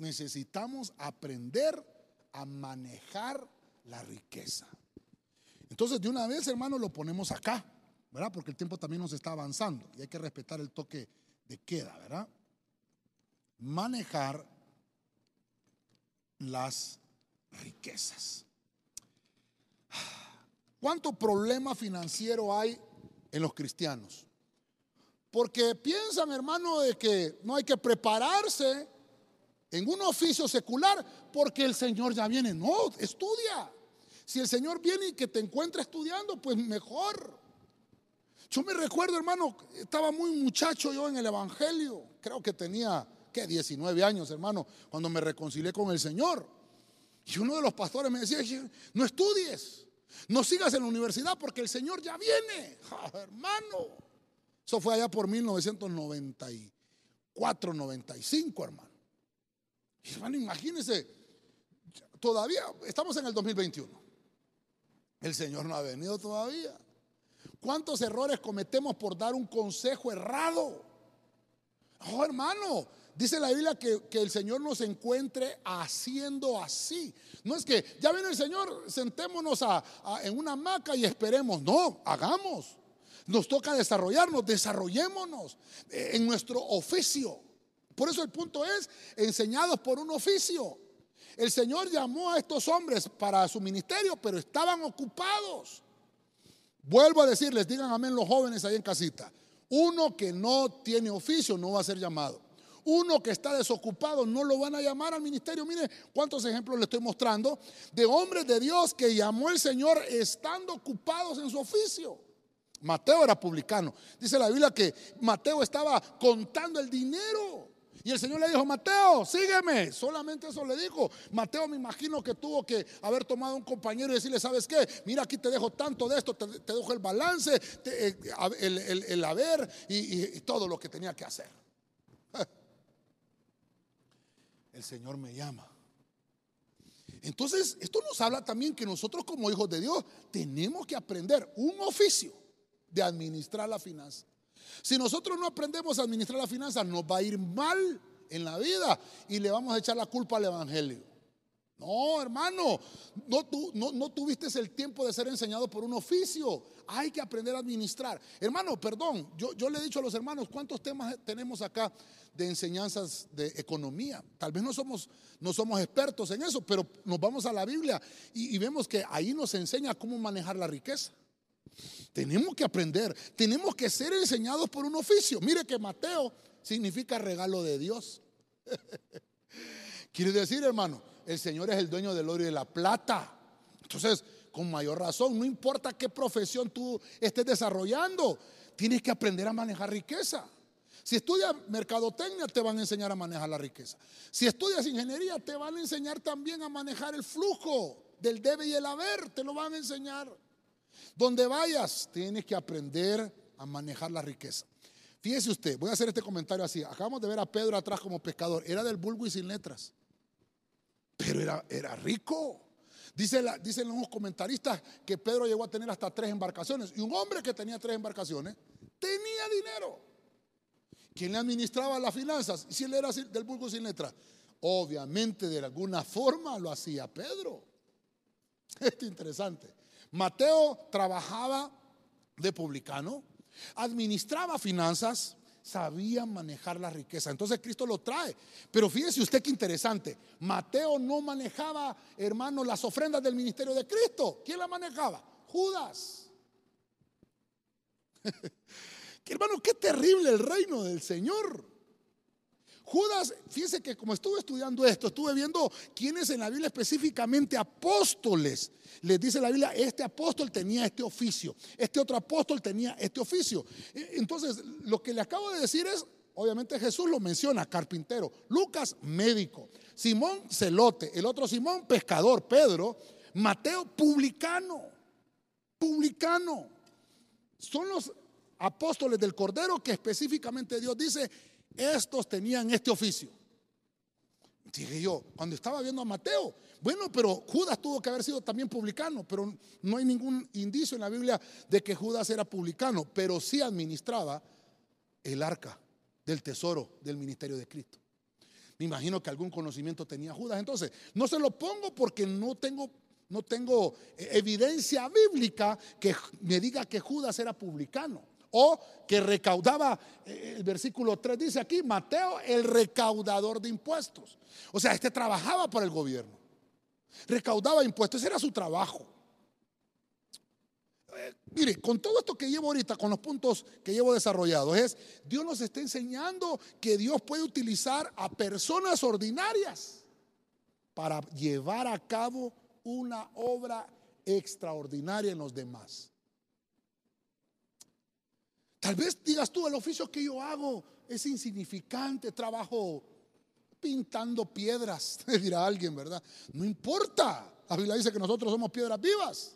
necesitamos aprender a manejar la riqueza. Entonces, de una vez, hermano, lo ponemos acá, ¿verdad? Porque el tiempo también nos está avanzando y hay que respetar el toque de queda, ¿verdad? Manejar las riquezas. ¿Cuánto problema financiero hay en los cristianos? Porque piensan, hermano, de que no hay que prepararse en un oficio secular porque el Señor ya viene. No, estudia. Si el Señor viene y que te encuentra estudiando, pues mejor. Yo me recuerdo, hermano, estaba muy muchacho yo en el Evangelio. Creo que tenía, ¿qué? 19 años, hermano, cuando me reconcilié con el Señor. Y uno de los pastores me decía, no estudies, no sigas en la universidad porque el Señor ya viene. hermano, eso fue allá por 1994, 95, hermano. Hermano, imagínense, todavía estamos en el 2021. El Señor no ha venido todavía. ¿Cuántos errores cometemos por dar un consejo errado? Oh, hermano, dice la Biblia que, el Señor nos encuentre haciendo así. No es que ya viene el Señor, sentémonos en una hamaca y esperemos. No, hagamos. Nos toca desarrollarnos, desarrollémonos en nuestro oficio. Por eso el punto es, enseñados por un oficio. El Señor llamó a estos hombres para su ministerio, pero estaban ocupados. Vuelvo a decirles, digan amén los jóvenes ahí en casita. Uno que no tiene oficio no va a ser llamado. Uno que está desocupado no lo van a llamar al ministerio. Mire cuántos ejemplos le estoy mostrando de hombres de Dios que llamó el Señor estando ocupados en su oficio. Mateo era publicano. Dice la Biblia que Mateo estaba contando el dinero. Y el Señor le dijo, Mateo, sígueme. Solamente eso le dijo. Mateo me imagino que tuvo que haber tomado un compañero y decirle, ¿sabes qué? Mira, aquí te dejo tanto de esto, te, dejo el balance, eh, el, haber y, todo lo que tenía que hacer. El Señor me llama. Entonces, esto nos habla también que nosotros como hijos de Dios tenemos que aprender un oficio de administrar la finanza. Si nosotros no aprendemos a administrar la finanza, nos va a ir mal en la vida y le vamos a echar la culpa al Evangelio. No, hermano, no, no, no, tuviste el tiempo de ser enseñado por un oficio. Hay que aprender a administrar. Hermano, perdón, yo, yo le he dicho a los hermanos cuántos temas tenemos acá de enseñanzas de economía. Tal vez no somos, no somos expertos en eso, pero nos vamos a la Biblia y vemos que ahí nos enseña cómo manejar la riqueza. Tenemos que aprender, tenemos que ser enseñados por un oficio. Mire que Mateo significa regalo de Dios. Quiere decir, hermano, el Señor es el dueño del oro y de la plata. Entonces, con mayor razón, no importa qué profesión tú estés desarrollando, tienes que aprender a manejar riqueza. Si estudias mercadotecnia, te van a enseñar a manejar la riqueza. Si estudias ingeniería, te van a enseñar también a manejar el flujo del debe y el haber, te lo van a enseñar. Donde vayas, tienes que aprender a manejar la riqueza. Fíjese usted, voy a hacer este comentario así. Acabamos de ver a Pedro atrás como pescador. Era del bulbo y sin letras. Pero era, era rico. Dice dicen los comentaristas que Pedro llegó a tener hasta tres embarcaciones. Y un hombre que tenía tres embarcaciones tenía dinero. ¿Quién le administraba las finanzas? Si él era del bulbo sin letras. Obviamente de alguna forma lo hacía Pedro. Esto es interesante. Mateo trabajaba de publicano, administraba finanzas, sabía manejar la riqueza. Entonces Cristo lo trae. Pero fíjese usted qué interesante. Mateo no manejaba, hermano, las ofrendas del ministerio de Cristo. ¿Quién la manejaba? Judas. hermano, qué terrible el reino del Señor. Judas, fíjese que como estuve estudiando esto, estuve viendo quiénes en la Biblia específicamente apóstoles. Les dice la Biblia, este apóstol tenía este oficio, este otro apóstol tenía este oficio. E, entonces, lo que le acabo de decir es, obviamente Jesús lo menciona, carpintero, Lucas, médico, Simón, celote, el otro Simón, pescador, Pedro, Mateo, publicano, publicano. Son los apóstoles del Cordero que específicamente Dios dice, estos tenían este oficio. Dije yo, cuando estaba viendo a Mateo, bueno, pero Judas tuvo que haber sido también publicano, pero no hay ningún indicio en la Biblia de que Judas era publicano, pero sí administraba el arca del tesoro del ministerio de Cristo. Me imagino que algún conocimiento tenía Judas. Entonces, no se lo pongo porque no tengo, no tengo eh, evidencia bíblica que me diga que Judas era publicano o que recaudaba, eh, el versículo 3 dice aquí, Mateo el recaudador de impuestos. O sea, este trabajaba para el gobierno, recaudaba impuestos, ese era su trabajo. Eh, mire, con todo esto que llevo ahorita, con los puntos que llevo desarrollados, es Dios nos está enseñando que Dios puede utilizar a personas ordinarias para llevar a cabo una obra extraordinaria en los demás. Tal vez digas tú, el oficio que yo hago es insignificante, trabajo pintando piedras, dirá alguien, ¿verdad? No importa. La Biblia dice que nosotros somos piedras vivas.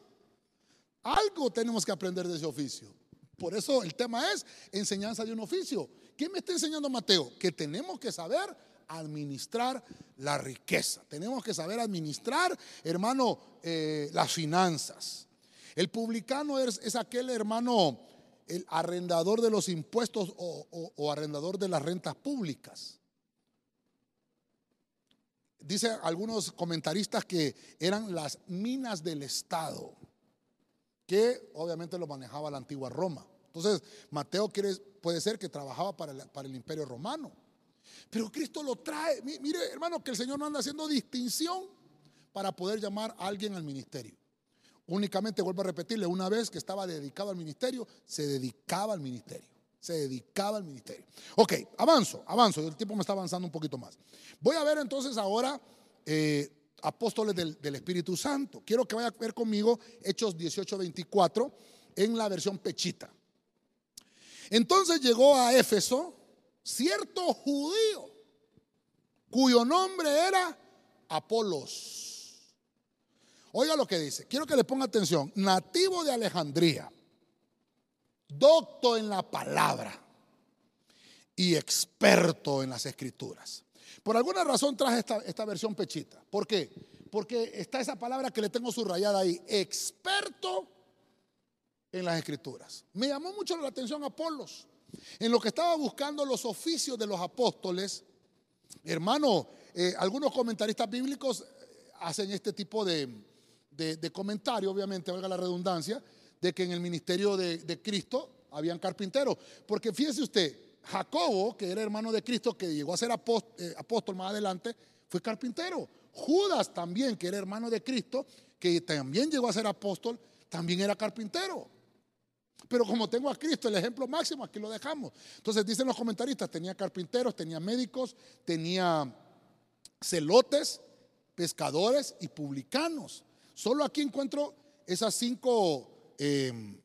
Algo tenemos que aprender de ese oficio. Por eso el tema es enseñanza de un oficio. ¿Qué me está enseñando Mateo? Que tenemos que saber administrar la riqueza. Tenemos que saber administrar, hermano, eh, las finanzas. El publicano es aquel hermano el arrendador de los impuestos o, arrendador de las rentas públicas. Dice algunos comentaristas que eran las minas del Estado, que obviamente lo manejaba la antigua Roma. Entonces, Mateo puede ser que trabajaba para el, para el imperio romano. Pero Cristo lo trae. Mire, hermano, que el Señor no anda haciendo distinción para poder llamar a alguien al ministerio. Únicamente, vuelvo a repetirle, una vez que estaba dedicado al ministerio, se dedicaba al ministerio. Se dedicaba al ministerio. Ok, avanzo, avanzo. El tiempo me está avanzando un poquito más. Voy a ver entonces ahora eh, apóstoles del, Espíritu Santo. Quiero que vaya a ver conmigo Hechos 18, 24 en la versión pechita. Entonces llegó a Éfeso cierto judío cuyo nombre era Apolos Oiga lo que dice. Quiero que le ponga atención. Nativo de Alejandría, docto en la palabra y experto en las escrituras. Por alguna razón traje esta, esta versión pechita. ¿Por qué? Porque está esa palabra que le tengo subrayada ahí. Experto en las escrituras. Me llamó mucho la atención Apolos. En lo que estaba buscando los oficios de los apóstoles, hermano, eh, algunos comentaristas bíblicos hacen este tipo de, de, comentario, obviamente, valga la redundancia, de que en el ministerio de, Cristo habían carpinteros. Porque fíjese usted, Jacobo, que era hermano de Cristo, que llegó a ser eh, apóstol, más adelante, fue carpintero. Judas también, que era hermano de Cristo, que también llegó a ser apóstol, también era carpintero. Pero como tengo a Cristo, el ejemplo máximo, aquí lo dejamos. Entonces dicen los comentaristas, tenía carpinteros, tenía médicos, tenía celotes, pescadores y publicanos. Solo aquí encuentro esas cinco em,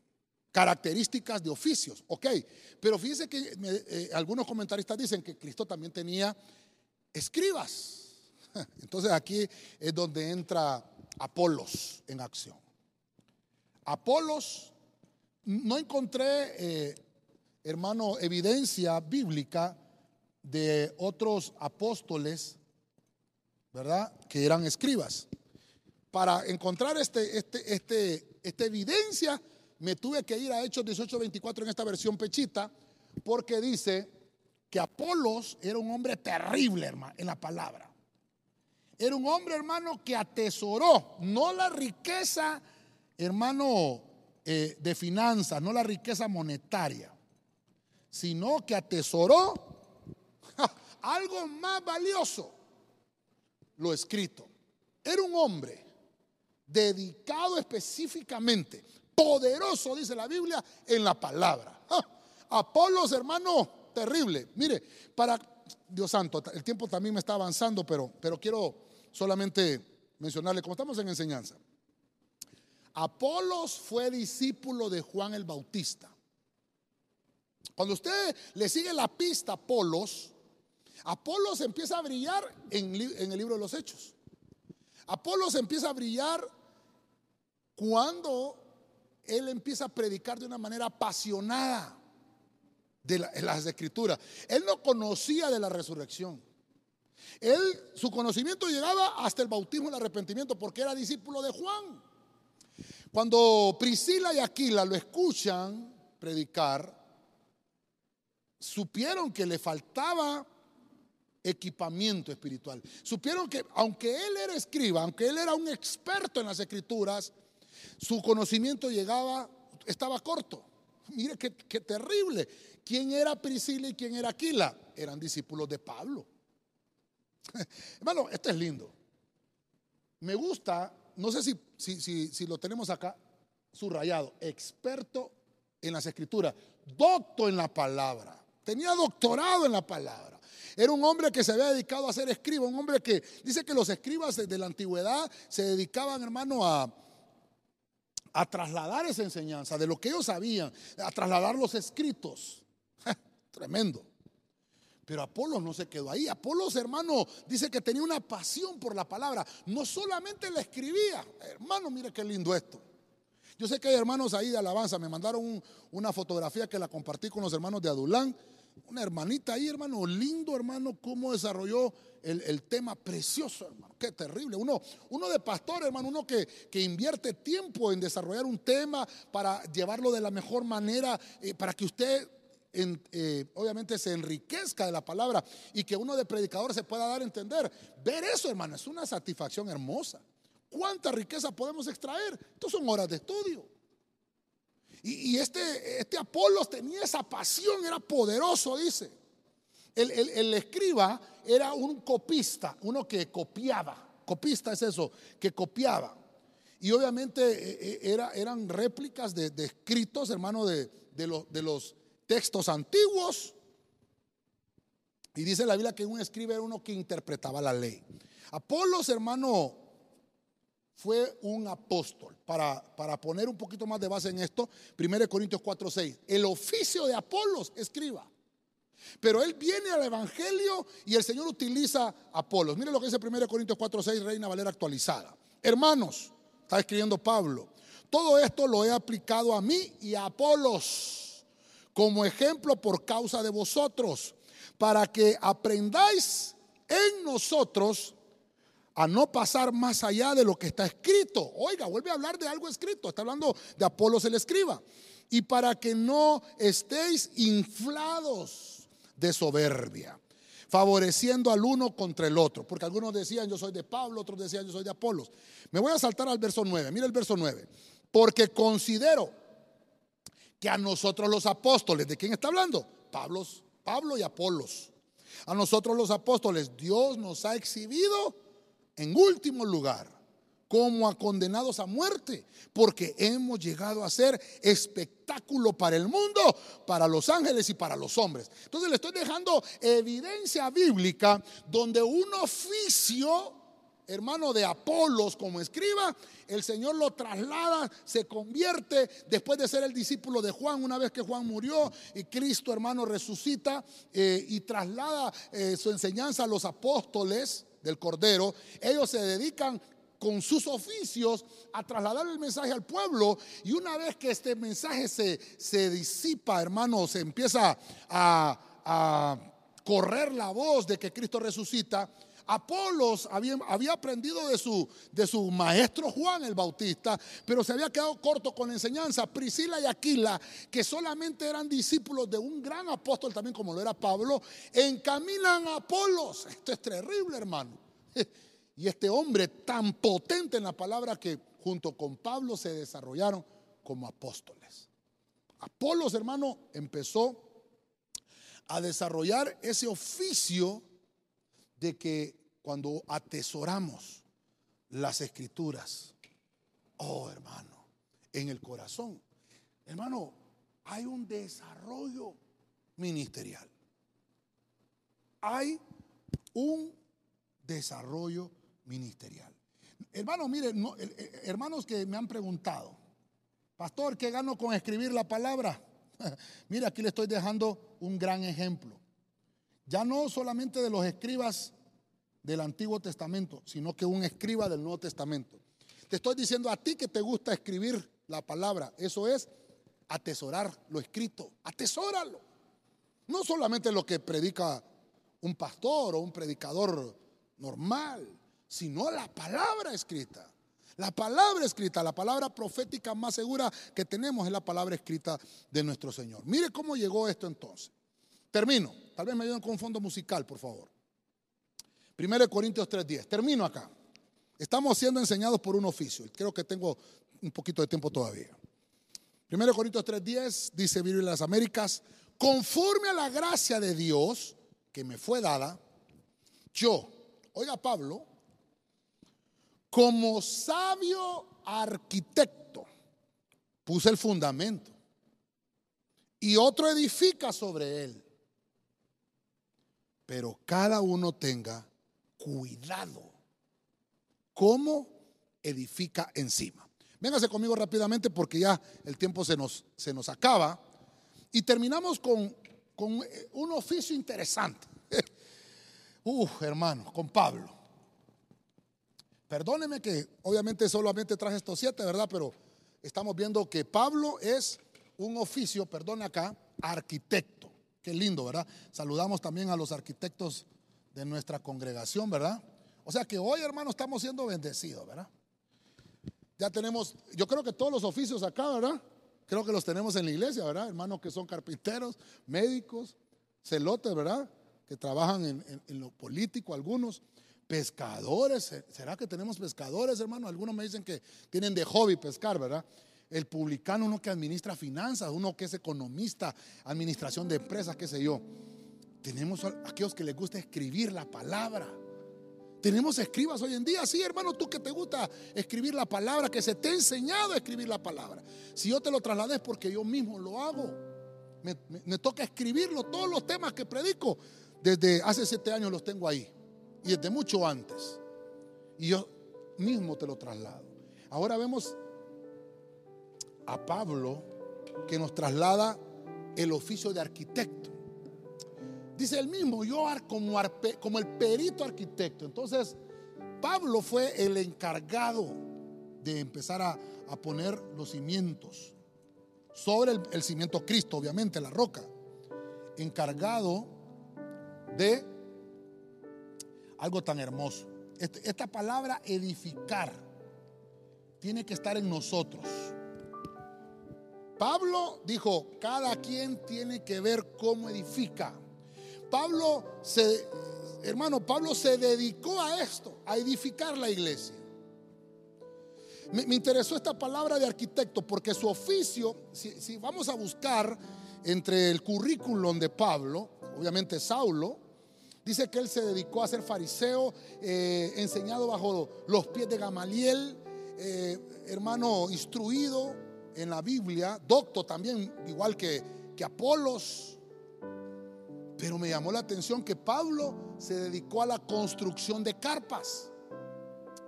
características de oficios, ok. Pero fíjense que eh, algunos comentaristas dicen que Cristo también tenía escribas. Entonces aquí es donde entra Apolos en acción. Apolos, no encontré, eh, hermano, evidencia bíblica de otros apóstoles, ¿verdad? Que eran escribas para encontrar este, este, este, esta evidencia, me tuve que ir a Hechos 18:24 en esta versión pechita, porque dice que Apolos era un hombre terrible, hermano, en la palabra. Era un hombre, hermano, que atesoró, no la riqueza, hermano, eh, de finanzas, no la riqueza monetaria, sino que atesoró algo más valioso, lo escrito. Era un hombre dedicado específicamente, poderoso, dice la Biblia, en la palabra. Apolos, hermano, terrible. Mire, para Dios santo, el tiempo también me está avanzando, pero, pero quiero solamente mencionarle, como estamos en enseñanza, Apolos fue discípulo de Juan el Bautista. Cuando usted le sigue la pista a Apolos, Apolos empieza a brillar en el libro de los Hechos. Apolos empieza a brillar cuando él empieza a predicar de una manera apasionada de las escrituras. Él no conocía de la resurrección. Él, su conocimiento llegaba hasta el bautismo y el arrepentimiento porque era discípulo de Juan. Cuando Priscila y Aquila lo escuchan predicar, supieron que le faltaba equipamiento espiritual. Supieron que aunque él era escriba, aunque él era un experto en las escrituras, su conocimiento llegaba, estaba corto. Mire qué, terrible. ¿Quién era Priscila y quién era Aquila? Eran discípulos de Pablo. Hermano, esto es lindo. Me gusta, no sé si, si, lo tenemos acá subrayado, experto en las escrituras, docto en la palabra. Tenía doctorado en la palabra. Era un hombre que se había dedicado a ser escriba, un hombre que dice que los escribas de la antigüedad se dedicaban, hermano, a, a trasladar esa enseñanza de lo que ellos sabían, a trasladar los escritos. Tremendo. Pero Apolos no se quedó ahí. Apolos, hermano, dice que tenía una pasión por la palabra. No solamente la escribía. Hermano, mire qué lindo esto. Yo sé que hay hermanos ahí de alabanza. Me mandaron una fotografía que la compartí con los hermanos de Adulán. Una hermanita ahí, hermano, lindo, hermano, cómo desarrolló el, tema precioso, hermano. Qué terrible. Uno, uno de pastor, hermano, uno que, que, invierte tiempo en desarrollar un tema para llevarlo de la mejor manera, eh, para que usted eh, obviamente se enriquezca de la palabra y que uno de predicador se pueda dar a entender. Ver eso, hermano, es una satisfacción hermosa. ¿Cuánta riqueza podemos extraer? Estas son horas de estudio. Y, este, este Apolos tenía esa pasión, era poderoso, dice. El, escriba era un copista, uno que copiaba. Copista es eso, que copiaba. Y obviamente eh, eh, era, eran réplicas de, escritos, hermano, de, de los textos antiguos. Y dice la Biblia que un escriba era uno que interpretaba la ley. Apolos, hermano, fue un apóstol. Para, para poner un poquito más de base en esto, 1 Corintios 4, 6. El oficio de Apolos, escriba. Pero él viene al Evangelio y el Señor utiliza Apolos. Mire lo que dice 1 Corintios 4, 6, Reina Valera actualizada. Hermanos, está escribiendo Pablo, todo esto lo he aplicado a mí y a Apolos como ejemplo por causa de vosotros, para que aprendáis en nosotros a no pasar más allá de lo que está escrito. Oiga, vuelve a hablar de algo escrito, está hablando de Apolos el escriba. Y para que no estéis inflados de soberbia, favoreciendo al uno contra el otro, porque algunos decían yo soy de Pablo, otros decían yo soy de Apolos. Me voy a saltar al verso 9, mira el verso 9, porque considero que a nosotros los apóstoles, ¿de quién está hablando? Pablo, Pablo y Apolos. A nosotros los apóstoles, Dios nos ha exhibido en último lugar como a condenados a muerte, porque hemos llegado a ser espectáculo para el mundo, para los ángeles y para los hombres. Entonces le estoy dejando evidencia bíblica donde un oficio, hermano de Apolos como escriba, el Señor lo traslada, se convierte después de ser el discípulo de Juan, una vez que Juan murió y Cristo, hermano, resucita eh, y traslada eh, su enseñanza a los apóstoles del Cordero, ellos se dedican con sus oficios a trasladar el mensaje al pueblo. Y una vez que este mensaje se, se disipa, hermano, se empieza a, correr la voz de que Cristo resucita, Apolos había, aprendido de su, de su maestro Juan el Bautista, pero se había quedado corto con la enseñanza. Priscila y Aquila, que solamente eran discípulos de un gran apóstol también como lo era Pablo, encaminan a Apolos. Esto es terrible, hermano. Y este hombre tan potente en la palabra que junto con Pablo se desarrollaron como apóstoles. Apolos, hermano, empezó a desarrollar ese oficio de que cuando atesoramos las escrituras, oh hermano, en el corazón, hermano, hay un desarrollo ministerial. hay un desarrollo ministerial. Hermanos, miren, hermanos que me han preguntado, pastor, ¿qué gano con escribir la palabra? Mira, aquí le estoy dejando un gran ejemplo. Ya no solamente de los escribas del Antiguo Testamento, sino que un escriba del Nuevo Testamento. Te estoy diciendo a ti que te gusta escribir la palabra, eso es atesorar lo escrito, atesóralo. No solamente lo que predica un pastor o un predicador normal, sino la palabra escrita. La palabra escrita, la palabra profética más segura que tenemos es la palabra escrita de nuestro Señor. Mire cómo llegó esto entonces. Termino. Tal vez me ayuden con un fondo musical, por favor. 1 Corintios 3:10. Termino acá. Estamos siendo enseñados por un oficio. Creo que tengo un poquito de tiempo todavía. 1 Corintios 3:10 dice Biblia de las Américas, conforme a la gracia de Dios que me fue dada, yo, oiga Pablo, como sabio arquitecto, puse el fundamento y otro edifica sobre él. Pero cada uno tenga cuidado cómo edifica encima. Véngase conmigo rápidamente porque ya el tiempo se nos, se nos acaba. Y terminamos con, con un oficio interesante. Uf, hermano, con Pablo. Perdóneme que obviamente solamente traje estos siete, ¿verdad? Pero estamos viendo que Pablo es un oficio, perdón acá, arquitecto. Qué lindo, ¿verdad? Saludamos también a los arquitectos de nuestra congregación, ¿verdad? O sea que hoy, hermano, estamos siendo bendecidos, ¿verdad? Ya tenemos, yo creo que todos los oficios acá, ¿verdad? Creo que los tenemos en la iglesia, ¿verdad? Hermanos que son carpinteros, médicos, celotes, ¿verdad? Que trabajan en, en lo político, algunos. Pescadores, ¿será que tenemos pescadores, hermano? Algunos me dicen que tienen de hobby pescar, ¿verdad? El publicano, uno que administra finanzas, uno que es economista, administración de empresas, qué sé yo. Tenemos aquellos que les gusta escribir la palabra. Tenemos escribas hoy en día, sí, hermano, tú que te gusta escribir la palabra, que se te ha enseñado a escribir la palabra. Si yo te lo trasladé es porque yo mismo lo hago. Me, me toca escribirlo, todos los temas que predico, desde hace siete años los tengo ahí y desde mucho antes. Y yo mismo te lo traslado. Ahora vemos a Pablo que nos traslada el oficio de arquitecto. Dice el mismo, yo como, como el perito arquitecto. Entonces, Pablo fue el encargado de empezar a, poner los cimientos sobre el, el cimiento Cristo, obviamente, la roca. Encargado de algo tan hermoso. Esta palabra edificar tiene que estar en nosotros. Pablo dijo, cada quien tiene que ver cómo edifica. Pablo se, hermano, Pablo se dedicó a esto, a edificar la iglesia. Me, interesó esta palabra de arquitecto porque su oficio, si vamos a buscar entre el currículum de Pablo, obviamente Saulo, Dice que él se dedicó a ser fariseo, eh, enseñado bajo los pies de Gamaliel, eh, hermano instruido en la Biblia, docto también, igual que, que Apolos. Pero me llamó la atención que Pablo se dedicó a la construcción de carpas.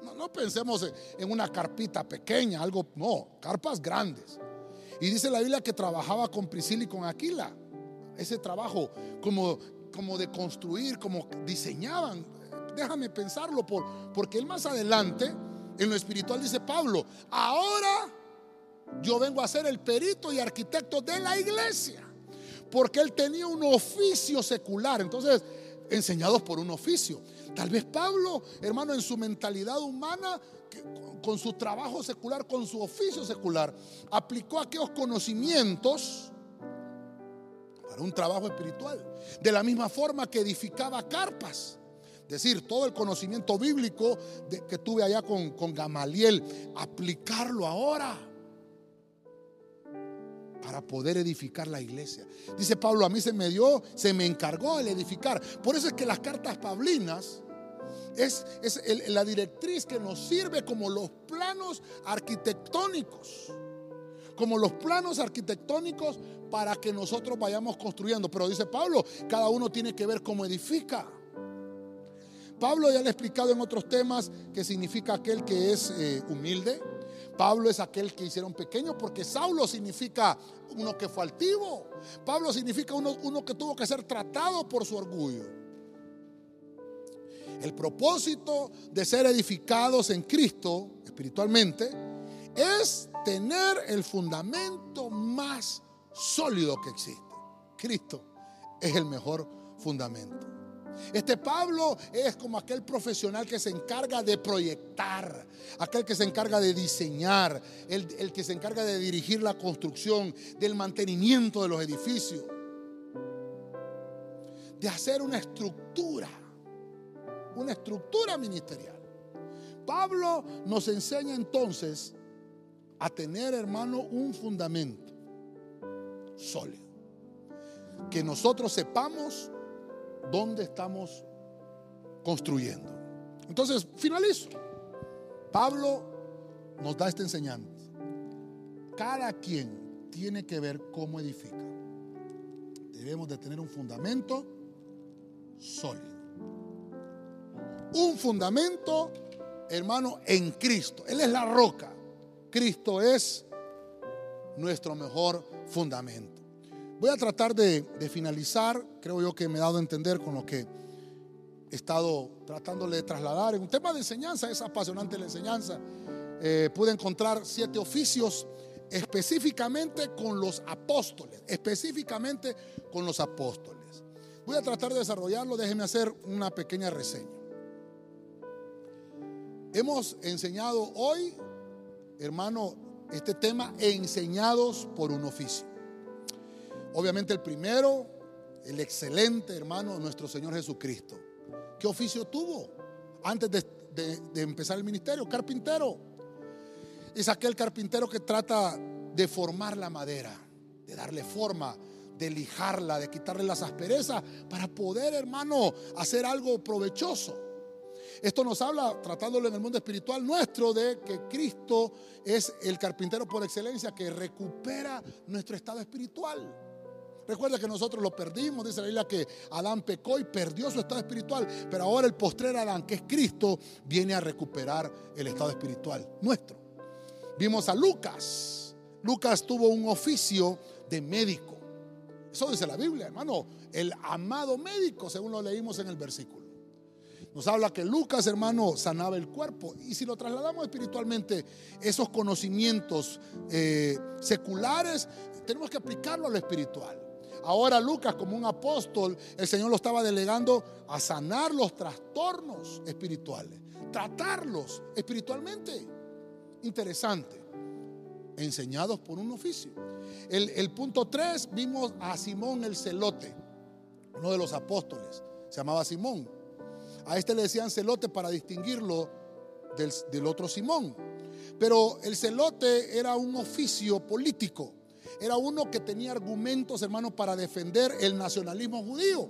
No, pensemos en una carpita pequeña, algo, no, carpas grandes. Y dice la Biblia que trabajaba con Priscila y con Aquila. Ese trabajo como como de construir, como diseñaban. Déjame pensarlo, por, porque él más adelante, en lo espiritual, dice Pablo, ahora yo vengo a ser el perito y arquitecto de la iglesia. Porque él tenía un oficio secular. Entonces, enseñados por un oficio. Tal vez Pablo, hermano, en su mentalidad humana, con su trabajo secular, con su oficio secular, aplicó aquellos conocimientos para un trabajo espiritual. De la misma forma que edificaba carpas. Es decir, todo el conocimiento bíblico que tuve allá con, con Gamaliel, aplicarlo ahora para poder edificar la iglesia. Dice Pablo, a mí se me dio, se me encargó el edificar. Por eso es que las cartas pablinas es, es la directriz que nos sirve como los planos arquitectónicos como los planos arquitectónicos para que nosotros vayamos construyendo. Pero dice Pablo, cada uno tiene que ver cómo edifica. Pablo ya le ha explicado en otros temas que significa aquel que es eh, humilde. Pablo es aquel que hicieron pequeño porque Saulo significa uno que fue altivo. Pablo significa uno, uno que tuvo que ser tratado por su orgullo. El propósito de ser edificados en Cristo espiritualmente es tener el fundamento más sólido que existe. Cristo es el mejor fundamento. Este Pablo es como aquel profesional que se encarga de proyectar, aquel que se encarga de diseñar, el, el, que se encarga de dirigir la construcción, del mantenimiento de los edificios, de hacer una estructura, una estructura ministerial. Pablo nos enseña entonces a tener, hermano, un fundamento sólido. Que nosotros sepamos dónde estamos construyendo. Entonces, finalizo. Pablo nos da esta enseñanza. Cada quien tiene que ver cómo edifica. Debemos de tener un fundamento sólido. Un fundamento, hermano, en Cristo. Él es la roca. Cristo es nuestro mejor fundamento. Voy a tratar de, finalizar, creo yo que me he dado a entender con lo que he estado tratándole de trasladar. En un tema de enseñanza, es apasionante la enseñanza. Eh, pude encontrar siete oficios específicamente con los apóstoles, específicamente con los apóstoles. Voy a tratar de desarrollarlo, déjeme hacer una pequeña reseña. Hemos enseñado hoy hermano, este tema enseñados por un oficio. Obviamente el primero, el excelente hermano, nuestro Señor Jesucristo. ¿Qué oficio tuvo antes de, de, empezar el ministerio? Carpintero. Es aquel carpintero que trata de formar la madera, de darle forma, de lijarla, de quitarle las asperezas para poder, hermano, hacer algo provechoso. Esto nos habla, tratándolo en el mundo espiritual nuestro, de que Cristo es el carpintero por excelencia que recupera nuestro estado espiritual. Recuerda que nosotros lo perdimos, dice la Biblia que Adán pecó y perdió su estado espiritual, pero ahora el postrer Adán, que es Cristo, viene a recuperar el estado espiritual nuestro. Vimos a Lucas. Lucas tuvo un oficio de médico. Eso dice la Biblia, hermano, el amado médico, según lo leímos en el versículo. Nos habla que Lucas, hermano, sanaba el cuerpo. Y si lo trasladamos espiritualmente, esos conocimientos eh, seculares, tenemos que aplicarlo a lo espiritual. Ahora Lucas, como un apóstol, el Señor lo estaba delegando a sanar los trastornos espirituales, tratarlos espiritualmente. Interesante. Enseñados por un oficio. El, punto 3, vimos a Simón el celote, uno de los apóstoles. Se llamaba Simón. A este le decían celote para distinguirlo del, otro Simón. Pero el celote era un oficio político. Era uno que tenía argumentos, hermano, para defender el nacionalismo judío.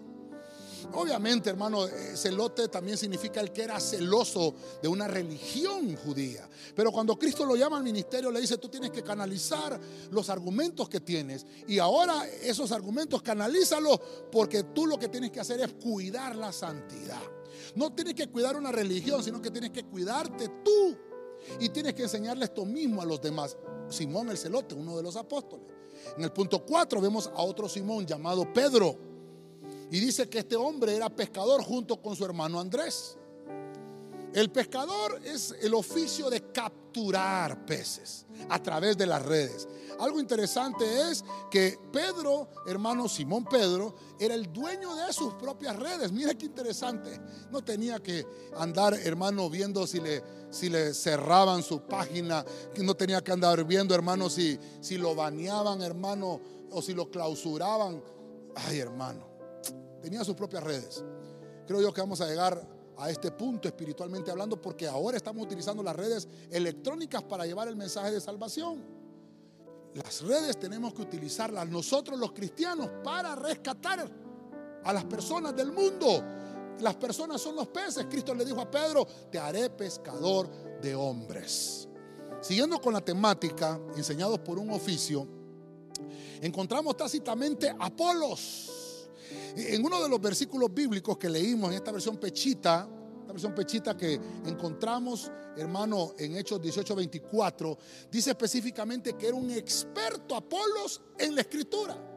Obviamente, hermano, celote también significa el que era celoso de una religión judía. Pero cuando Cristo lo llama al ministerio, le dice, tú tienes que canalizar los argumentos que tienes. Y ahora esos argumentos canalízalos porque tú lo que tienes que hacer es cuidar la santidad. No tienes que cuidar una religión, sino que tienes que cuidarte tú. Y tienes que enseñarle esto mismo a los demás. Simón el celote, uno de los apóstoles. En el punto 4 vemos a otro Simón llamado Pedro. Y dice que este hombre era pescador junto con su hermano Andrés. El pescador es el oficio de capturar peces a través de las redes. Algo interesante es que Pedro, hermano Simón Pedro, era el dueño de sus propias redes. Mira qué interesante. No tenía que andar, hermano, viendo si le, si le cerraban su página. No tenía que andar viendo, hermano, si, si lo baneaban, hermano, o si lo clausuraban. Ay, hermano. Tenía sus propias redes. Creo yo que vamos a llegar a este punto espiritualmente hablando porque ahora estamos utilizando las redes electrónicas para llevar el mensaje de salvación. Las redes tenemos que utilizarlas nosotros los cristianos para rescatar a las personas del mundo. Las personas son los peces. Cristo le dijo a Pedro, te haré pescador de hombres. siguiendo con la temática, enseñados por un oficio, encontramos tácitamente Apolos. En uno de los versículos bíblicos que leímos en esta versión pechita, esta versión pechita que encontramos, hermano, en Hechos 18:24, dice específicamente que era un experto Apolos en la escritura.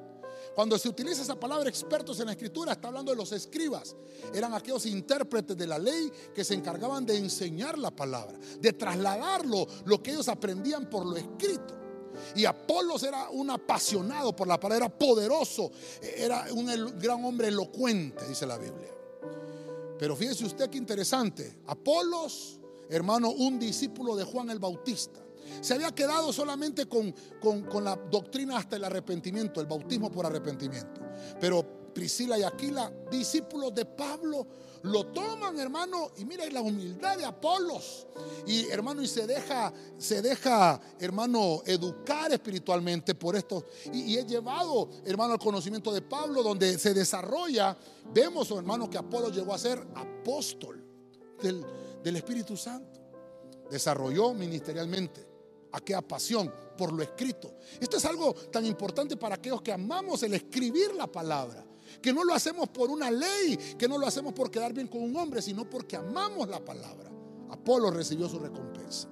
Cuando se utiliza esa palabra expertos en la escritura, está hablando de los escribas. Eran aquellos intérpretes de la ley que se encargaban de enseñar la palabra, de trasladarlo, lo que ellos aprendían por lo escrito. Y Apolos era un apasionado por la palabra, era poderoso, era un gran hombre elocuente, dice la Biblia. Pero fíjese usted qué interesante. Apolos, hermano, un discípulo de Juan el Bautista. Se había quedado solamente con, con, la doctrina hasta el arrepentimiento, el bautismo por arrepentimiento. Pero Priscila y Aquila, discípulos de Pablo, lo toman, hermano, y mira la humildad de Apolos. Y hermano, y se deja, se deja, hermano, educar espiritualmente por esto. Y, es llevado, hermano, al conocimiento de Pablo, donde se desarrolla. Vemos, hermano, que Apolos llegó a ser apóstol del, del Espíritu Santo. Desarrolló ministerialmente aquella pasión por lo escrito. Esto es algo tan importante para aquellos que amamos el escribir la palabra. Que no lo hacemos por una ley, que no lo hacemos por quedar bien con un hombre, sino porque amamos la palabra. Apolo recibió su recompensa.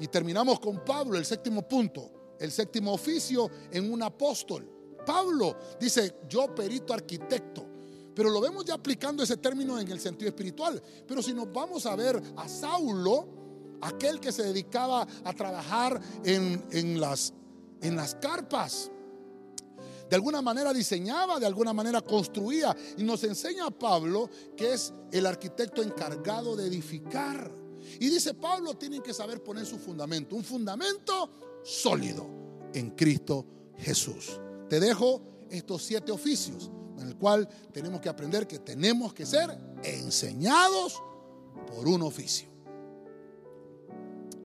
Y terminamos con Pablo, el séptimo punto, el séptimo oficio en un apóstol. Pablo dice, yo perito arquitecto. Pero lo vemos ya aplicando ese término en el sentido espiritual. Pero si nos vamos a ver a Saulo, aquel que se dedicaba a trabajar en, las, en las carpas. De alguna manera diseñaba, de alguna manera construía. Y nos enseña Pablo que es el arquitecto encargado de edificar. Y dice Pablo, tienen que saber poner su fundamento. Un fundamento sólido en Cristo Jesús. Te dejo estos siete oficios en el cual tenemos que aprender que tenemos que ser enseñados por un oficio.